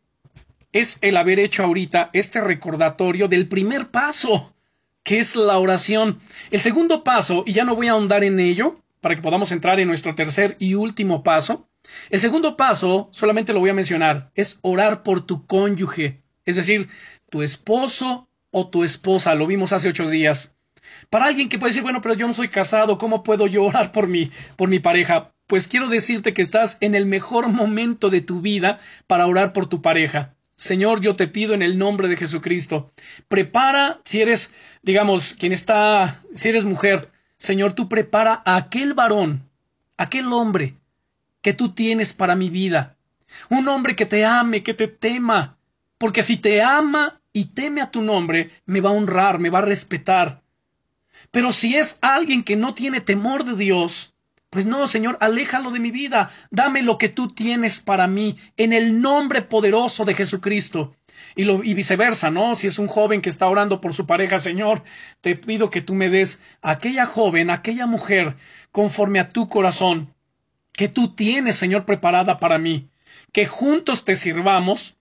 es el haber hecho ahorita este recordatorio del primer paso, que es la oración. El segundo paso, y ya no voy a ahondar en ello, para que podamos entrar en nuestro tercer y último paso, el segundo paso, solamente lo voy a mencionar, es orar por tu cónyuge, es decir, tu esposo o tu esposa, lo vimos hace ocho días. Para alguien que puede decir, bueno, pero yo no soy casado, ¿cómo puedo yo orar por mi, por mi pareja? Pues quiero decirte que estás en el mejor momento de tu vida para orar por tu pareja. Señor, yo te pido en el nombre de Jesucristo, prepara, si eres, digamos, quien está, si eres mujer, Señor, tú prepara a aquel varón, aquel hombre, que tú tienes para mi vida. Un hombre que te ame, que te tema. Porque si te ama y teme a tu nombre, me va a honrar, me va a respetar. Pero si es alguien que no tiene temor de Dios, pues no, Señor, aléjalo de mi vida. Dame lo que tú tienes para mí, en el nombre poderoso de Jesucristo. Y, y viceversa, ¿no? Si es un joven que está orando por su pareja, Señor, te pido que tú me des a aquella joven, aquella mujer, conforme a tu corazón que tú tienes, Señor, preparada para mí, que juntos te sirvamos,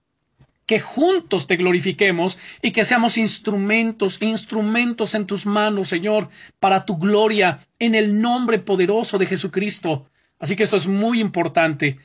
que juntos te glorifiquemos y que seamos instrumentos, instrumentos en tus manos, Señor, para tu gloria, en el nombre poderoso de Jesucristo. Así que esto es muy importante.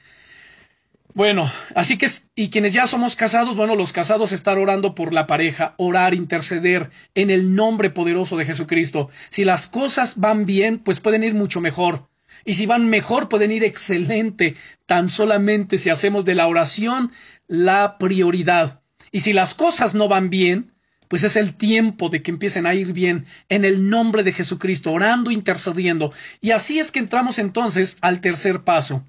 Bueno, así que, y quienes ya somos casados, bueno, los casados estar orando por la pareja, orar, interceder en el nombre poderoso de Jesucristo. Si las cosas van bien, pues pueden ir mucho mejor. Y si van mejor, pueden ir excelente, tan solamente si hacemos de la oración la prioridad. Y si las cosas no van bien, pues es el tiempo de que empiecen a ir bien en el nombre de Jesucristo, orando, intercediendo. Y así es que entramos entonces al tercer paso.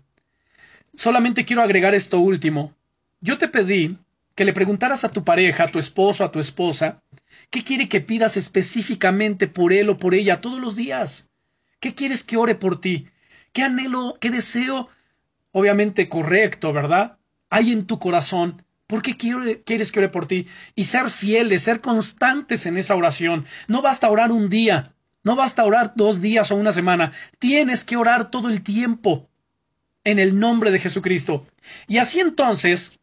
Solamente quiero agregar esto último. Yo te pedí que le preguntaras a tu pareja, a tu esposo, a tu esposa, ¿qué quiere que pidas específicamente por él o por ella todos los días? ¿Qué quieres que ore por ti? Qué anhelo, qué deseo, obviamente correcto, ¿verdad? Hay en tu corazón. ¿Por qué quieres que ore por ti? Y ser fieles, ser constantes en esa oración. No basta orar un día, no basta orar dos días o una semana. Tienes que orar todo el tiempo en el nombre de Jesucristo. Y así entonces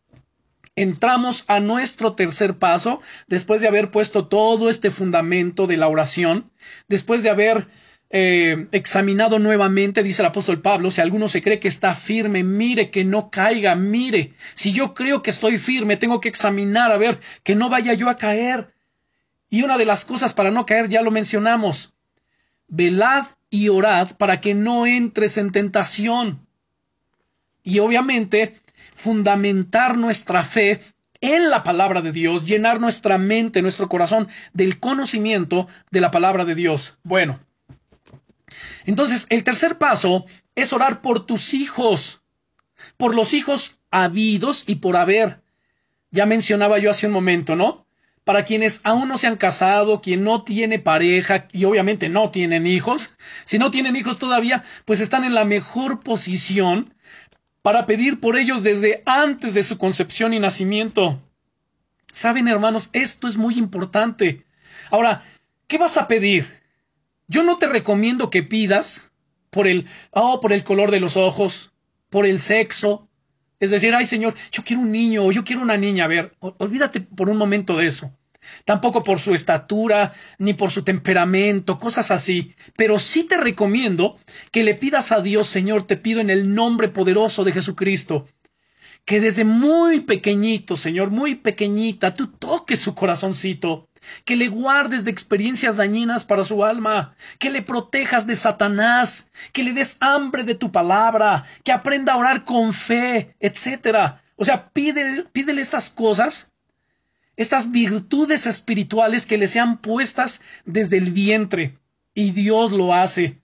entramos a nuestro tercer paso, después de haber puesto todo este fundamento de la oración, después de haber eh, examinado nuevamente, dice el apóstol Pablo, si alguno se cree que está firme, mire que no caiga, mire, si yo creo que estoy firme, tengo que examinar a ver que no vaya yo a caer. Y una de las cosas para no caer ya lo mencionamos, velad y orad para que no entres en tentación. Y obviamente, fundamentar nuestra fe en la palabra de Dios, llenar nuestra mente, nuestro corazón del conocimiento de la palabra de Dios. Bueno, entonces, el tercer paso es orar por tus hijos, por los hijos habidos y por haber. Ya mencionaba yo hace un momento, ¿no? Para quienes aún no se han casado, quien no tiene pareja y obviamente no tienen hijos, si no tienen hijos todavía, pues están en la mejor posición para pedir por ellos desde antes de su concepción y nacimiento. Saben, hermanos, esto es muy importante. Ahora, ¿qué vas a pedir? Yo no te recomiendo que pidas por el, oh, por el color de los ojos, por el sexo. Es decir, ay Señor, yo quiero un niño o yo quiero una niña. A ver, olvídate por un momento de eso. Tampoco por su estatura, ni por su temperamento, cosas así. Pero sí te recomiendo que le pidas a Dios, Señor, te pido en el nombre poderoso de Jesucristo, que desde muy pequeñito, Señor, muy pequeñita, tú toques su corazoncito, que le guardes de experiencias dañinas para su alma, que le protejas de Satanás, que le des hambre de tu palabra, que aprenda a orar con fe, etcétera. O sea, pídele, pídele estas cosas, estas virtudes espirituales que le sean puestas desde el vientre, y Dios lo hace.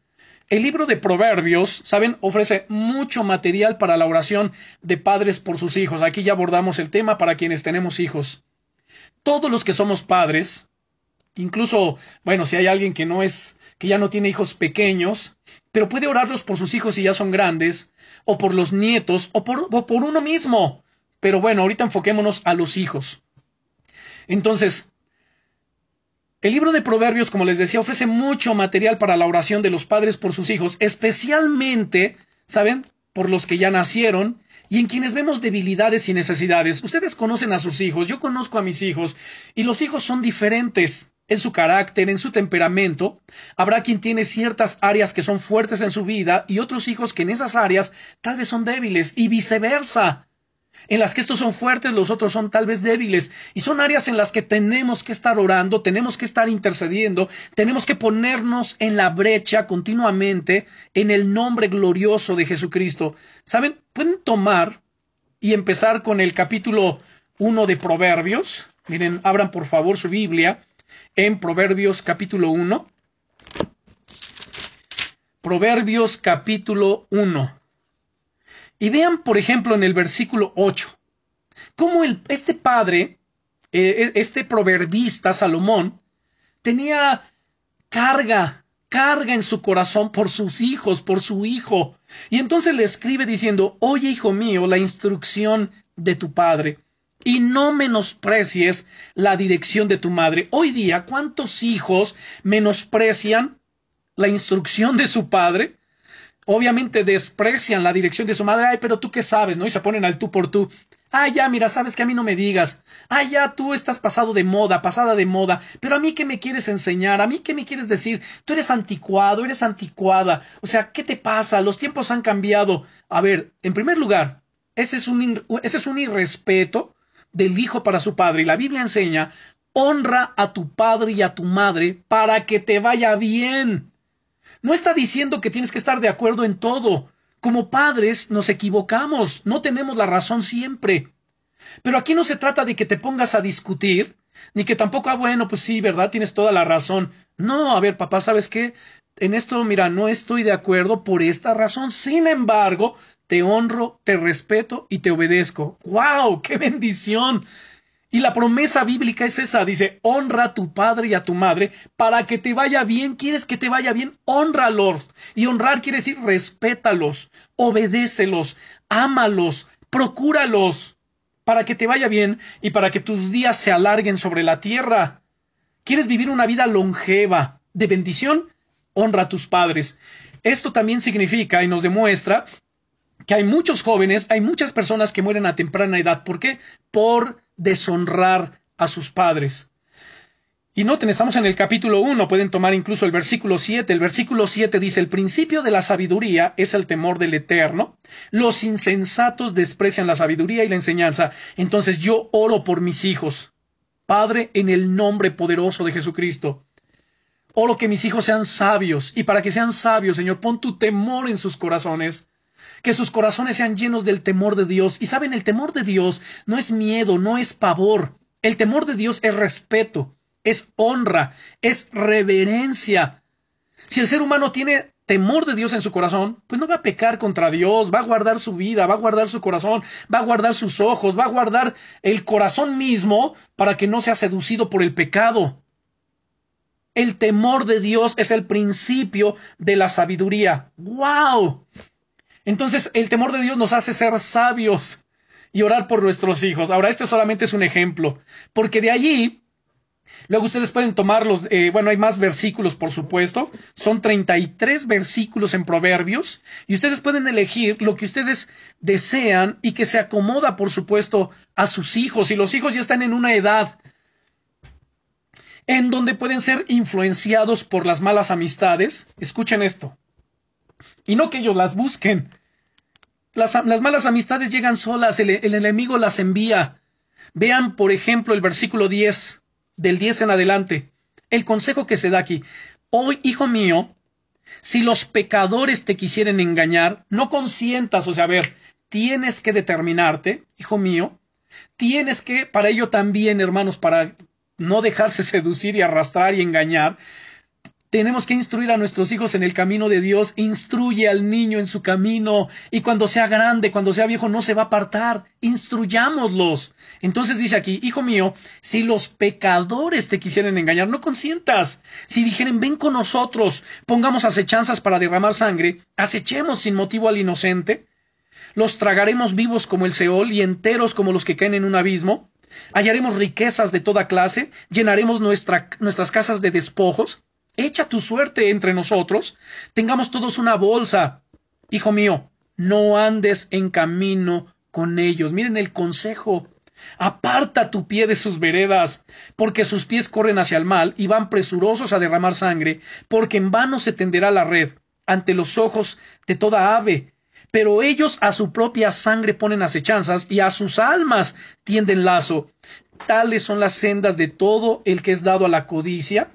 El libro de Proverbios, ¿saben? Ofrece mucho material para la oración de padres por sus hijos. Aquí ya abordamos el tema para quienes tenemos hijos. Todos los que somos padres, incluso, bueno, si hay alguien que no es, que ya no tiene hijos pequeños, pero puede orarlos por sus hijos si ya son grandes, o por los nietos, o por, o por uno mismo. Pero bueno, ahorita enfoquémonos a los hijos. Entonces, el libro de Proverbios, como les decía, ofrece mucho material para la oración de los padres por sus hijos, especialmente, ¿saben? Por los que ya nacieron y en quienes vemos debilidades y necesidades. Ustedes conocen a sus hijos, yo conozco a mis hijos, y los hijos son diferentes en su carácter, en su temperamento. Habrá quien tiene ciertas áreas que son fuertes en su vida y otros hijos que en esas áreas tal vez son débiles y viceversa en las que estos son fuertes, los otros son tal vez débiles, y son áreas en las que tenemos que estar orando, tenemos que estar intercediendo, tenemos que ponernos en la brecha continuamente en el nombre glorioso de Jesucristo. ¿Saben? Pueden tomar y empezar con el capítulo 1 de Proverbios. Miren, abran por favor su Biblia en Proverbios capítulo 1. Proverbios capítulo 1. Y vean, por ejemplo, en el versículo 8, cómo este padre, eh, e, este proverbista Salomón, tenía carga, carga en su corazón por sus hijos, por su hijo. Y entonces le escribe diciendo, oye, hijo mío, la instrucción de tu padre y no menosprecies la dirección de tu madre. Hoy día, ¿cuántos hijos menosprecian la instrucción de su padre? Obviamente desprecian la dirección de su madre, ay, pero tú qué sabes, ¿no? Y se ponen al tú por tú. Ay, ya, mira, sabes que a mí no me digas. Ay, ya, tú estás pasado de moda, pasada de moda. Pero a mí qué me quieres enseñar, a mí qué me quieres decir. Tú eres anticuado, eres anticuada. O sea, ¿qué te pasa? Los tiempos han cambiado. A ver, en primer lugar, ese es un, ese es un irrespeto del hijo para su padre. Y la Biblia enseña, honra a tu padre y a tu madre para que te vaya bien. No está diciendo que tienes que estar de acuerdo en todo. Como padres nos equivocamos, no tenemos la razón siempre. Pero aquí no se trata de que te pongas a discutir, ni que tampoco, ah, bueno, pues sí, ¿verdad? Tienes toda la razón. No, a ver, papá, ¿sabes qué? En esto, mira, no estoy de acuerdo por esta razón. Sin embargo, te honro, te respeto y te obedezco. ¡Wow! ¡Qué bendición! Y la promesa bíblica es esa, dice, honra a tu padre y a tu madre para que te vaya bien. ¿Quieres que te vaya bien? Honralos. Y honrar quiere decir respétalos, obedécelos, ámalos, procúralos para que te vaya bien y para que tus días se alarguen sobre la tierra. ¿Quieres vivir una vida longeva, de bendición? Honra a tus padres. Esto también significa y nos demuestra que hay muchos jóvenes, hay muchas personas que mueren a temprana edad. ¿Por qué? Por deshonrar a sus padres. Y noten, estamos en el capítulo 1, pueden tomar incluso el versículo 7. El versículo 7 dice, el principio de la sabiduría es el temor del eterno. Los insensatos desprecian la sabiduría y la enseñanza. Entonces yo oro por mis hijos. Padre, en el nombre poderoso de Jesucristo. Oro que mis hijos sean sabios. Y para que sean sabios, Señor, pon tu temor en sus corazones que sus corazones sean llenos del temor de Dios. Y saben, el temor de Dios no es miedo, no es pavor. El temor de Dios es respeto, es honra, es reverencia. Si el ser humano tiene temor de Dios en su corazón, pues no va a pecar contra Dios, va a guardar su vida, va a guardar su corazón, va a guardar sus ojos, va a guardar el corazón mismo para que no sea seducido por el pecado. El temor de Dios es el principio de la sabiduría. ¡Wow! Entonces, el temor de Dios nos hace ser sabios y orar por nuestros hijos. Ahora, este solamente es un ejemplo, porque de allí, luego ustedes pueden tomar los, eh, bueno, hay más versículos, por supuesto, son 33 versículos en Proverbios, y ustedes pueden elegir lo que ustedes desean y que se acomoda, por supuesto, a sus hijos. Y los hijos ya están en una edad en donde pueden ser influenciados por las malas amistades. Escuchen esto y no que ellos las busquen. Las, malas amistades llegan solas, el, enemigo las envía. Vean, por ejemplo, el versículo 10, del 10 en adelante. El consejo que se da aquí. Hoy, hijo mío, si los pecadores te quisieren engañar, no consientas, o sea, a ver, tienes que determinarte, hijo mío, tienes que, para ello también, hermanos, para no dejarse seducir y arrastrar y engañar, tenemos que instruir a nuestros hijos en el camino de Dios. Instruye al niño en su camino y cuando sea grande, cuando sea viejo, no se va a apartar. Instruyámoslos. Entonces dice aquí, hijo mío, si los pecadores te quisieran engañar, no consientas. Si dijeren, ven con nosotros, pongamos acechanzas para derramar sangre, acechemos sin motivo al inocente, los tragaremos vivos como el Seol y enteros como los que caen en un abismo. Hallaremos riquezas de toda clase, llenaremos nuestras casas de despojos, Echa tu suerte entre nosotros, tengamos todos una bolsa. Hijo mío, no andes en camino con ellos. Miren el consejo. Aparta tu pie de sus veredas, porque sus pies corren hacia el mal y van presurosos a derramar sangre, porque en vano se tenderá la red ante los ojos de toda ave. Pero ellos a su propia sangre ponen acechanzas y a sus almas tienden lazo. Tales son las sendas de todo el que es dado a la codicia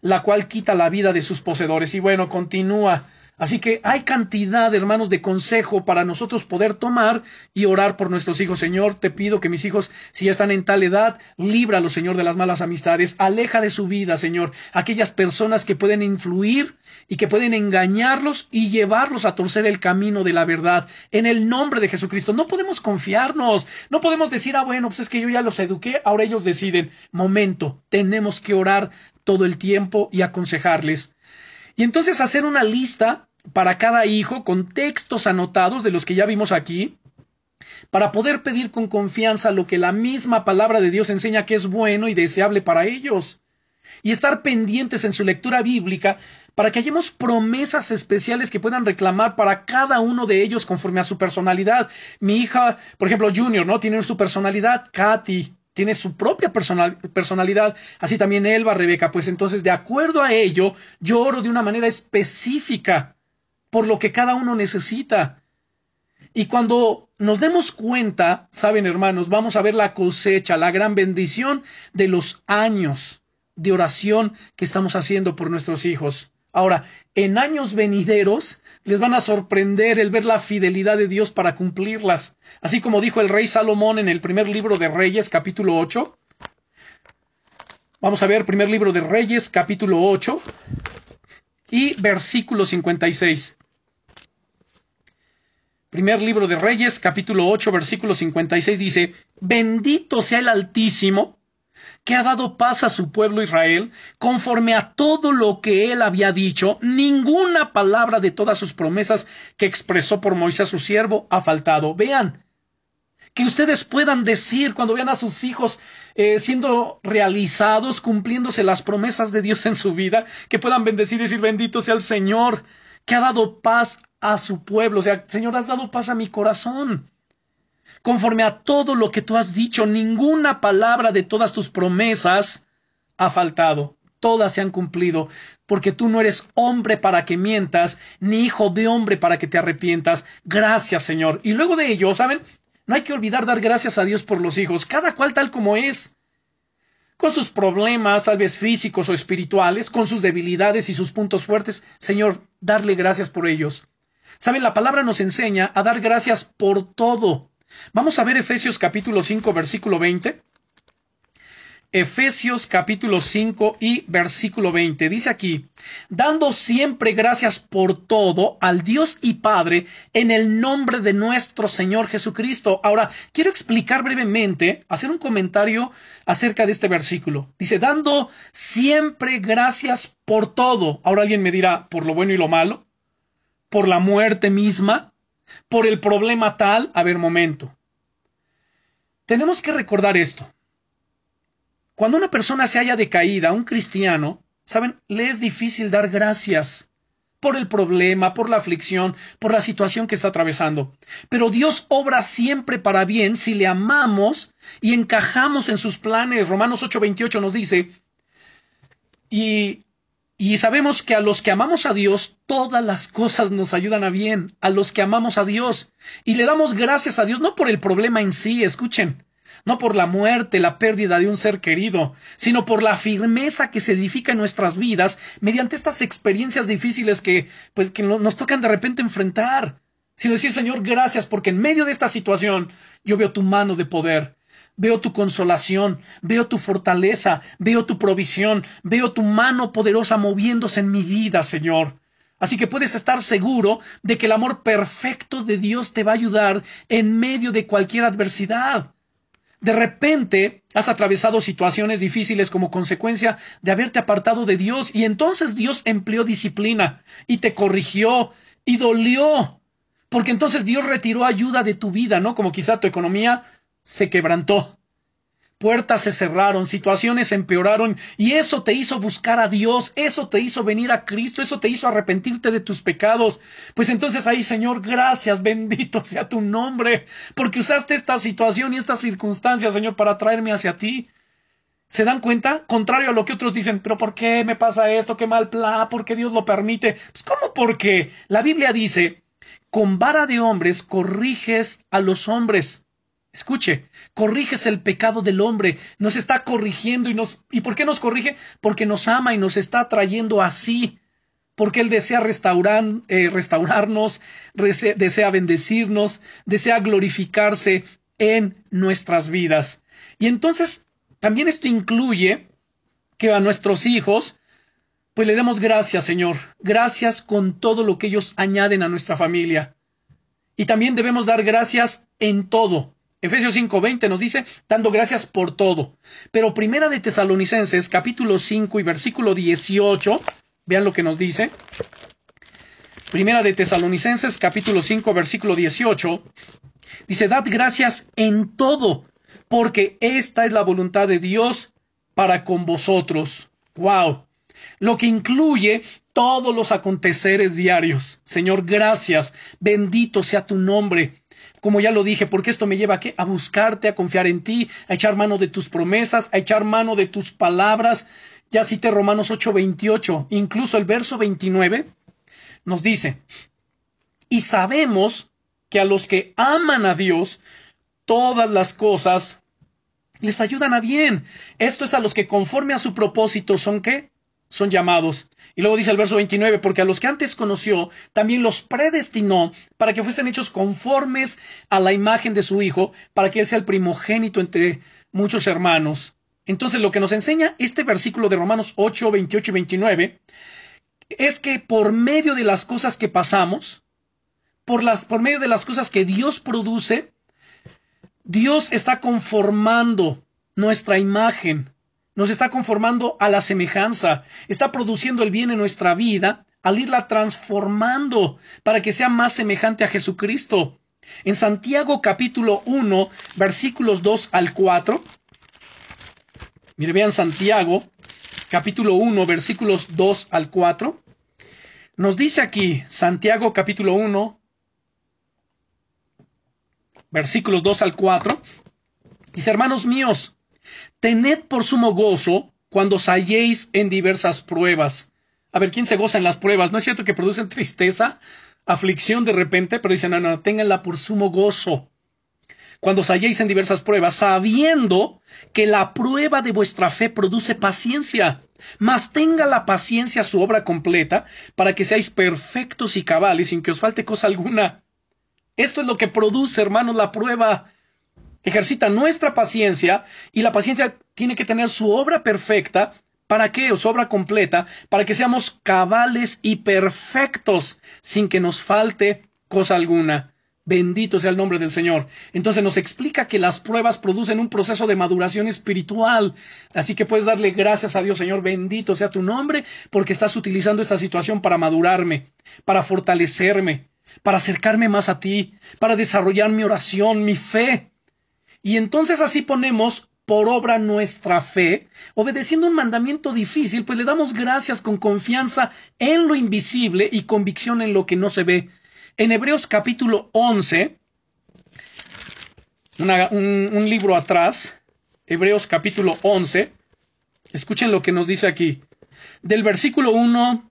la cual quita la vida de sus poseedores. Y bueno, continúa. Así que hay cantidad, hermanos, de consejo para nosotros poder tomar y orar por nuestros hijos. Señor, te pido que mis hijos, si están en tal edad, líbralos, Señor, de las malas amistades. Aleja de su vida, Señor, aquellas personas que pueden influir y que pueden engañarlos y llevarlos a torcer el camino de la verdad. En el nombre de Jesucristo. No podemos confiarnos. No podemos decir, ah, bueno, pues es que yo ya los eduqué, ahora ellos deciden. Momento, tenemos que orar todo el tiempo y aconsejarles. Y entonces hacer una lista para cada hijo con textos anotados de los que ya vimos aquí, para poder pedir con confianza lo que la misma palabra de Dios enseña que es bueno y deseable para ellos. Y estar pendientes en su lectura bíblica para que hayamos promesas especiales que puedan reclamar para cada uno de ellos conforme a su personalidad. Mi hija, por ejemplo, Junior, ¿no? Tiene su personalidad, Katy, tiene su propia personalidad, así también Elba, Rebeca, pues entonces de acuerdo a ello, yo oro de una manera específica por lo que cada uno necesita. Y cuando nos demos cuenta, saben hermanos, vamos a ver la cosecha, la gran bendición de los años de oración que estamos haciendo por nuestros hijos. Ahora, en años venideros les van a sorprender el ver la fidelidad de Dios para cumplirlas. Así como dijo el rey Salomón en el primer libro de Reyes, capítulo 8. Vamos a ver, primer libro de Reyes, capítulo 8 y versículo 56. Primer libro de Reyes, capítulo 8, versículo 56 dice, Bendito sea el Altísimo que ha dado paz a su pueblo Israel, conforme a todo lo que él había dicho, ninguna palabra de todas sus promesas que expresó por Moisés su siervo ha faltado. Vean, que ustedes puedan decir cuando vean a sus hijos eh, siendo realizados, cumpliéndose las promesas de Dios en su vida, que puedan bendecir y decir bendito sea el Señor, que ha dado paz a su pueblo. O sea, Señor, has dado paz a mi corazón conforme a todo lo que tú has dicho, ninguna palabra de todas tus promesas ha faltado. Todas se han cumplido, porque tú no eres hombre para que mientas, ni hijo de hombre para que te arrepientas. Gracias, Señor. Y luego de ello, ¿saben? No hay que olvidar dar gracias a Dios por los hijos, cada cual tal como es con sus problemas, tal vez físicos o espirituales, con sus debilidades y sus puntos fuertes, Señor, darle gracias por ellos. Saben, la palabra nos enseña a dar gracias por todo. Vamos a ver Efesios capítulo 5, versículo 20. Efesios capítulo 5 y versículo 20. Dice aquí, dando siempre gracias por todo al Dios y Padre en el nombre de nuestro Señor Jesucristo. Ahora, quiero explicar brevemente, hacer un comentario acerca de este versículo. Dice, dando siempre gracias por todo. Ahora alguien me dirá, por lo bueno y lo malo, por la muerte misma, por el problema tal, a ver, momento. Tenemos que recordar esto. Cuando una persona se haya decaída, un cristiano, saben, le es difícil dar gracias por el problema, por la aflicción, por la situación que está atravesando. Pero Dios obra siempre para bien si le amamos y encajamos en sus planes. Romanos 8:28 nos dice, y Y sabemos que a los que amamos a Dios, todas las cosas nos ayudan a bien, a los que amamos a Dios. Y le damos gracias a Dios, no por el problema en sí, escuchen, no por la muerte, la pérdida de un ser querido, sino por la firmeza que se edifica en nuestras vidas mediante estas experiencias difíciles que, pues, que nos tocan de repente enfrentar. Sino decir, Señor, gracias, porque en medio de esta situación yo veo tu mano de poder, veo tu consolación, veo tu fortaleza, veo tu provisión, veo tu mano poderosa moviéndose en mi vida, Señor. Así que puedes estar seguro de que el amor perfecto de Dios te va a ayudar en medio de cualquier adversidad. De repente has atravesado situaciones difíciles como consecuencia de haberte apartado de Dios y entonces Dios empleó disciplina y te corrigió y dolió. Porque entonces Dios retiró ayuda de tu vida, ¿no? Como quizá tu economía se quebrantó. Puertas se cerraron, situaciones empeoraron y eso te hizo buscar a Dios, eso te hizo venir a Cristo, eso te hizo arrepentirte de tus pecados. Pues entonces ahí, Señor, gracias, bendito sea tu nombre, porque usaste esta situación y estas circunstancias, Señor, para traerme hacia ti. ¿Se dan cuenta? Contrario a lo que otros dicen, pero ¿por qué me pasa esto? ¿Qué mal plan? ¿Por qué Dios lo permite? Pues ¿cómo porque? La Biblia dice, con vara de hombres corriges a los hombres. Escuche, corriges el pecado del hombre, nos está corrigiendo y nos ¿y por qué nos corrige? Porque nos ama y nos está trayendo así, porque él desea eh, restaurarnos, desea bendecirnos, desea glorificarse en nuestras vidas. Y entonces también esto incluye que a nuestros hijos pues le demos gracias, Señor, gracias con todo lo que ellos añaden a nuestra familia. Y también debemos dar gracias en todo Efesios 5:20 nos dice, dando gracias por todo. Pero Primera de Tesalonicenses, capítulo 5 y versículo 18, vean lo que nos dice. Primera de Tesalonicenses, capítulo 5, versículo 18, dice, dad gracias en todo, porque esta es la voluntad de Dios para con vosotros. Wow. Lo que incluye todos los aconteceres diarios. Señor, gracias. Bendito sea tu nombre como ya lo dije, porque esto me lleva a, qué? a buscarte, a confiar en ti, a echar mano de tus promesas, a echar mano de tus palabras. Ya cité Romanos 8:28, incluso el verso 29 nos dice, y sabemos que a los que aman a Dios, todas las cosas les ayudan a bien. Esto es a los que conforme a su propósito son qué? Son llamados. Y luego dice el verso 29, porque a los que antes conoció, también los predestinó para que fuesen hechos conformes a la imagen de su Hijo, para que Él sea el primogénito entre muchos hermanos. Entonces lo que nos enseña este versículo de Romanos 8, 28 y 29 es que por medio de las cosas que pasamos, por, las, por medio de las cosas que Dios produce, Dios está conformando nuestra imagen, nos está conformando a la semejanza, está produciendo el bien en nuestra vida al irla transformando para que sea más semejante a Jesucristo. En Santiago capítulo 1, versículos 2 al 4, mire, vean Santiago capítulo 1, versículos 2 al 4, nos dice aquí, Santiago capítulo 1, versículos 2 al 4, dice, hermanos míos, Tened por sumo gozo cuando os halléis en diversas pruebas. A ver, ¿quién se goza en las pruebas? ¿No es cierto que producen tristeza, aflicción de repente? Pero dicen, no, no, ténganla por sumo gozo. Cuando os halléis en diversas pruebas, sabiendo que la prueba de vuestra fe produce paciencia, mas tenga la paciencia su obra completa, para que seáis perfectos y cabales sin que os falte cosa alguna. Esto es lo que produce, hermanos, la prueba ejercita nuestra paciencia y la paciencia tiene que tener su obra perfecta. ¿Para qué? Su obra completa, para que seamos cabales y perfectos sin que nos falte cosa alguna. Bendito sea el nombre del Señor. Entonces nos explica que las pruebas producen un proceso de maduración espiritual. Así que puedes darle gracias a Dios, Señor. Bendito sea tu nombre, porque estás utilizando esta situación para madurarme, para fortalecerme, para acercarme más a ti, para desarrollar mi oración, mi fe. Y entonces así ponemos por obra nuestra fe, obedeciendo un mandamiento difícil, pues le damos gracias con confianza en lo invisible y convicción en lo que no se ve. En Hebreos capítulo 11, un, un libro atrás, Hebreos capítulo 11, escuchen lo que nos dice aquí. del versículo 1,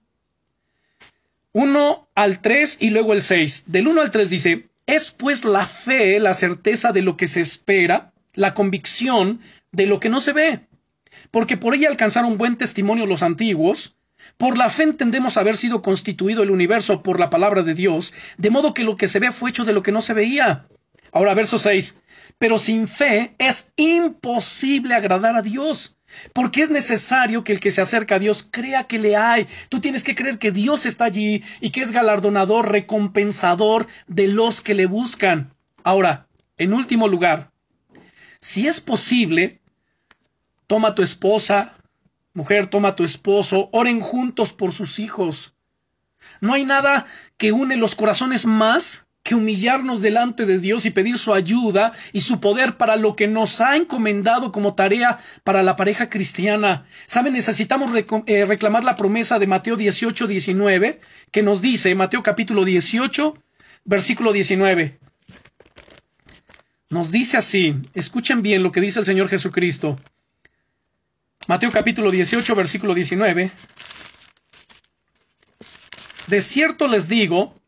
1 al 3 y luego el 6. Del 1 al 3 dice, es pues la fe, la certeza de lo que se espera, la convicción de lo que no se ve. Porque por ella alcanzaron buen testimonio los antiguos, por la fe entendemos haber sido constituido el universo por la palabra de Dios, de modo que lo que se ve fue hecho de lo que no se veía. Ahora, verso 6. Pero sin fe es imposible agradar a Dios. Porque es necesario que el que se acerca a Dios crea que le hay. Tú tienes que creer que Dios está allí y que es galardonador, recompensador de los que le buscan. Ahora, en último lugar, si es posible, toma a tu esposa, mujer, toma a tu esposo, oren juntos por sus hijos. No hay nada que une los corazones más que humillarnos delante de Dios y pedir su ayuda y su poder para lo que nos ha encomendado como tarea para la pareja cristiana. ¿Saben? Necesitamos eh, reclamar la promesa de Mateo 18, 19, que nos dice, Mateo capítulo 18, versículo 19. Nos dice así, escuchen bien lo que dice el Señor Jesucristo. Mateo capítulo 18, versículo 19. De cierto les digo,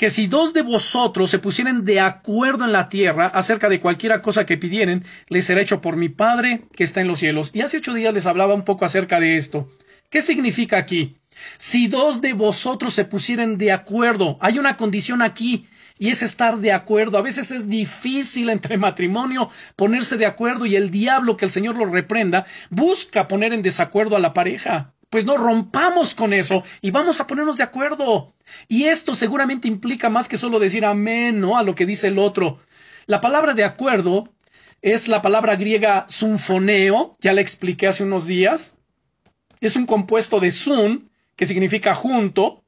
que si dos de vosotros se pusieren de acuerdo en la tierra acerca de cualquiera cosa que pidieren, les será hecho por mi Padre que está en los cielos. Y hace ocho días les hablaba un poco acerca de esto. ¿Qué significa aquí? Si dos de vosotros se pusieren de acuerdo, hay una condición aquí y es estar de acuerdo. A veces es difícil entre matrimonio ponerse de acuerdo y el diablo, que el Señor lo reprenda, busca poner en desacuerdo a la pareja pues no rompamos con eso y vamos a ponernos de acuerdo. Y esto seguramente implica más que solo decir amén, ¿no? A lo que dice el otro. La palabra de acuerdo es la palabra griega sunfoneo, ya la expliqué hace unos días. Es un compuesto de sun, que significa junto,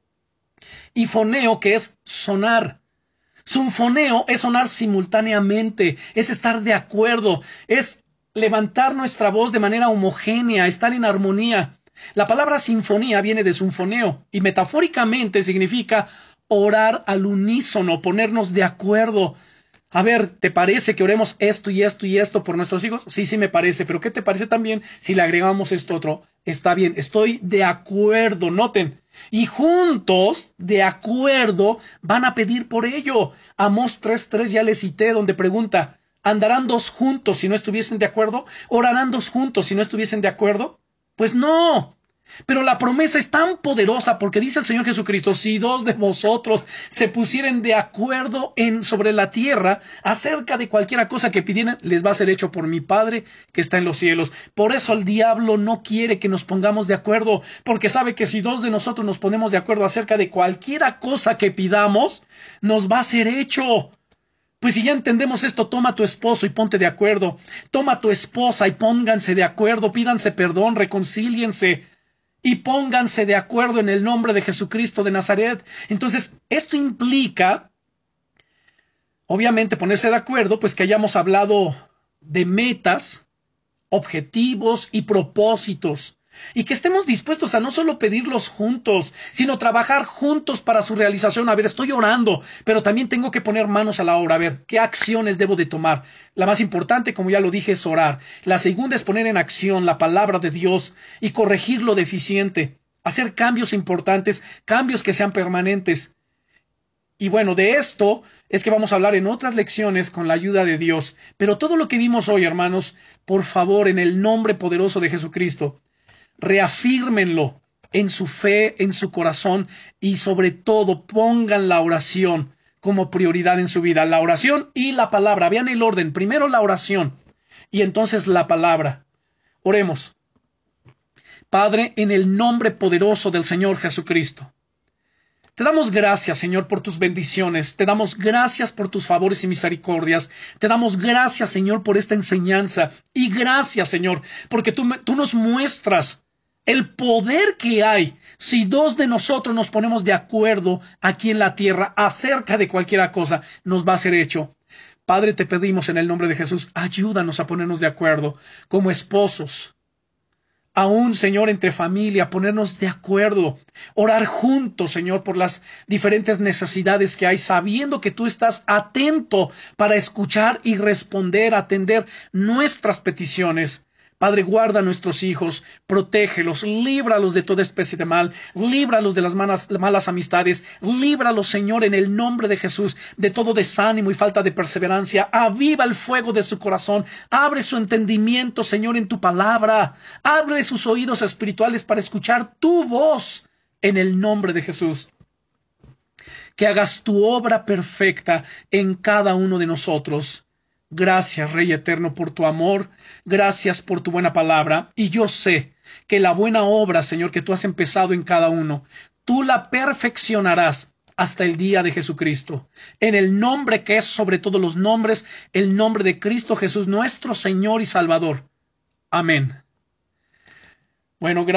y foneo, que es sonar. Sunfoneo es sonar simultáneamente, es estar de acuerdo, es levantar nuestra voz de manera homogénea, estar en armonía. La palabra sinfonía viene de sinfoneo y metafóricamente significa orar al unísono, ponernos de acuerdo. A ver, ¿te parece que oremos esto y esto y esto por nuestros hijos? Sí, sí me parece, pero ¿qué te parece también si le agregamos esto otro? Está bien, estoy de acuerdo, noten. Y juntos, de acuerdo, van a pedir por ello. Amos 3.3 ya le cité donde pregunta, ¿andarán dos juntos si no estuviesen de acuerdo? ¿Orarán dos juntos si no estuviesen de acuerdo? Pues no. Pero la promesa es tan poderosa porque dice el Señor Jesucristo, si dos de vosotros se pusieren de acuerdo en sobre la tierra acerca de cualquiera cosa que pidieran, les va a ser hecho por mi Padre que está en los cielos. Por eso el diablo no quiere que nos pongamos de acuerdo, porque sabe que si dos de nosotros nos ponemos de acuerdo acerca de cualquiera cosa que pidamos, nos va a ser hecho. Pues si ya entendemos esto, toma a tu esposo y ponte de acuerdo. Toma a tu esposa y pónganse de acuerdo, pídanse perdón, reconcíliense y pónganse de acuerdo en el nombre de Jesucristo de Nazaret. Entonces, esto implica, obviamente, ponerse de acuerdo, pues que hayamos hablado de metas, objetivos y propósitos y que estemos dispuestos a no solo pedirlos juntos, sino trabajar juntos para su realización. A ver, estoy orando, pero también tengo que poner manos a la obra. A ver, ¿qué acciones debo de tomar? La más importante, como ya lo dije, es orar. La segunda es poner en acción la palabra de Dios y corregir lo deficiente. Hacer cambios importantes, cambios que sean permanentes. Y bueno, de esto es que vamos a hablar en otras lecciones con la ayuda de Dios. Pero todo lo que vimos hoy, hermanos, por favor, en el nombre poderoso de Jesucristo, reafírmenlo en su fe, en su corazón y sobre todo pongan la oración como prioridad en su vida. La oración y la palabra. Vean el orden. Primero la oración y entonces la palabra. Oremos. Padre, en el nombre poderoso del Señor Jesucristo. Te damos gracias, Señor, por tus bendiciones. Te damos gracias por tus favores y misericordias. Te damos gracias, Señor, por esta enseñanza. Y gracias, Señor, porque tú, tú nos muestras el poder que hay si dos de nosotros nos ponemos de acuerdo aquí en la tierra acerca de cualquier cosa, nos va a ser hecho. Padre, te pedimos en el nombre de Jesús, ayúdanos a ponernos de acuerdo como esposos. Aún, Señor, entre familia, ponernos de acuerdo, orar juntos, Señor, por las diferentes necesidades que hay, sabiendo que tú estás atento para escuchar y responder, atender nuestras peticiones. Padre, guarda a nuestros hijos, protégelos, líbralos de toda especie de mal, líbralos de las malas, malas amistades, líbralos, Señor, en el nombre de Jesús, de todo desánimo y falta de perseverancia. Aviva el fuego de su corazón, abre su entendimiento, Señor, en tu palabra, abre sus oídos espirituales para escuchar tu voz en el nombre de Jesús que hagas tu obra perfecta en cada uno de nosotros. Gracias, Rey Eterno, por tu amor, gracias por tu buena palabra, y yo sé que la buena obra, Señor, que tú has empezado en cada uno, tú la perfeccionarás hasta el día de Jesucristo. En el nombre que es sobre todos los nombres, el nombre de Cristo Jesús, nuestro Señor y Salvador. Amén. Bueno, gracias.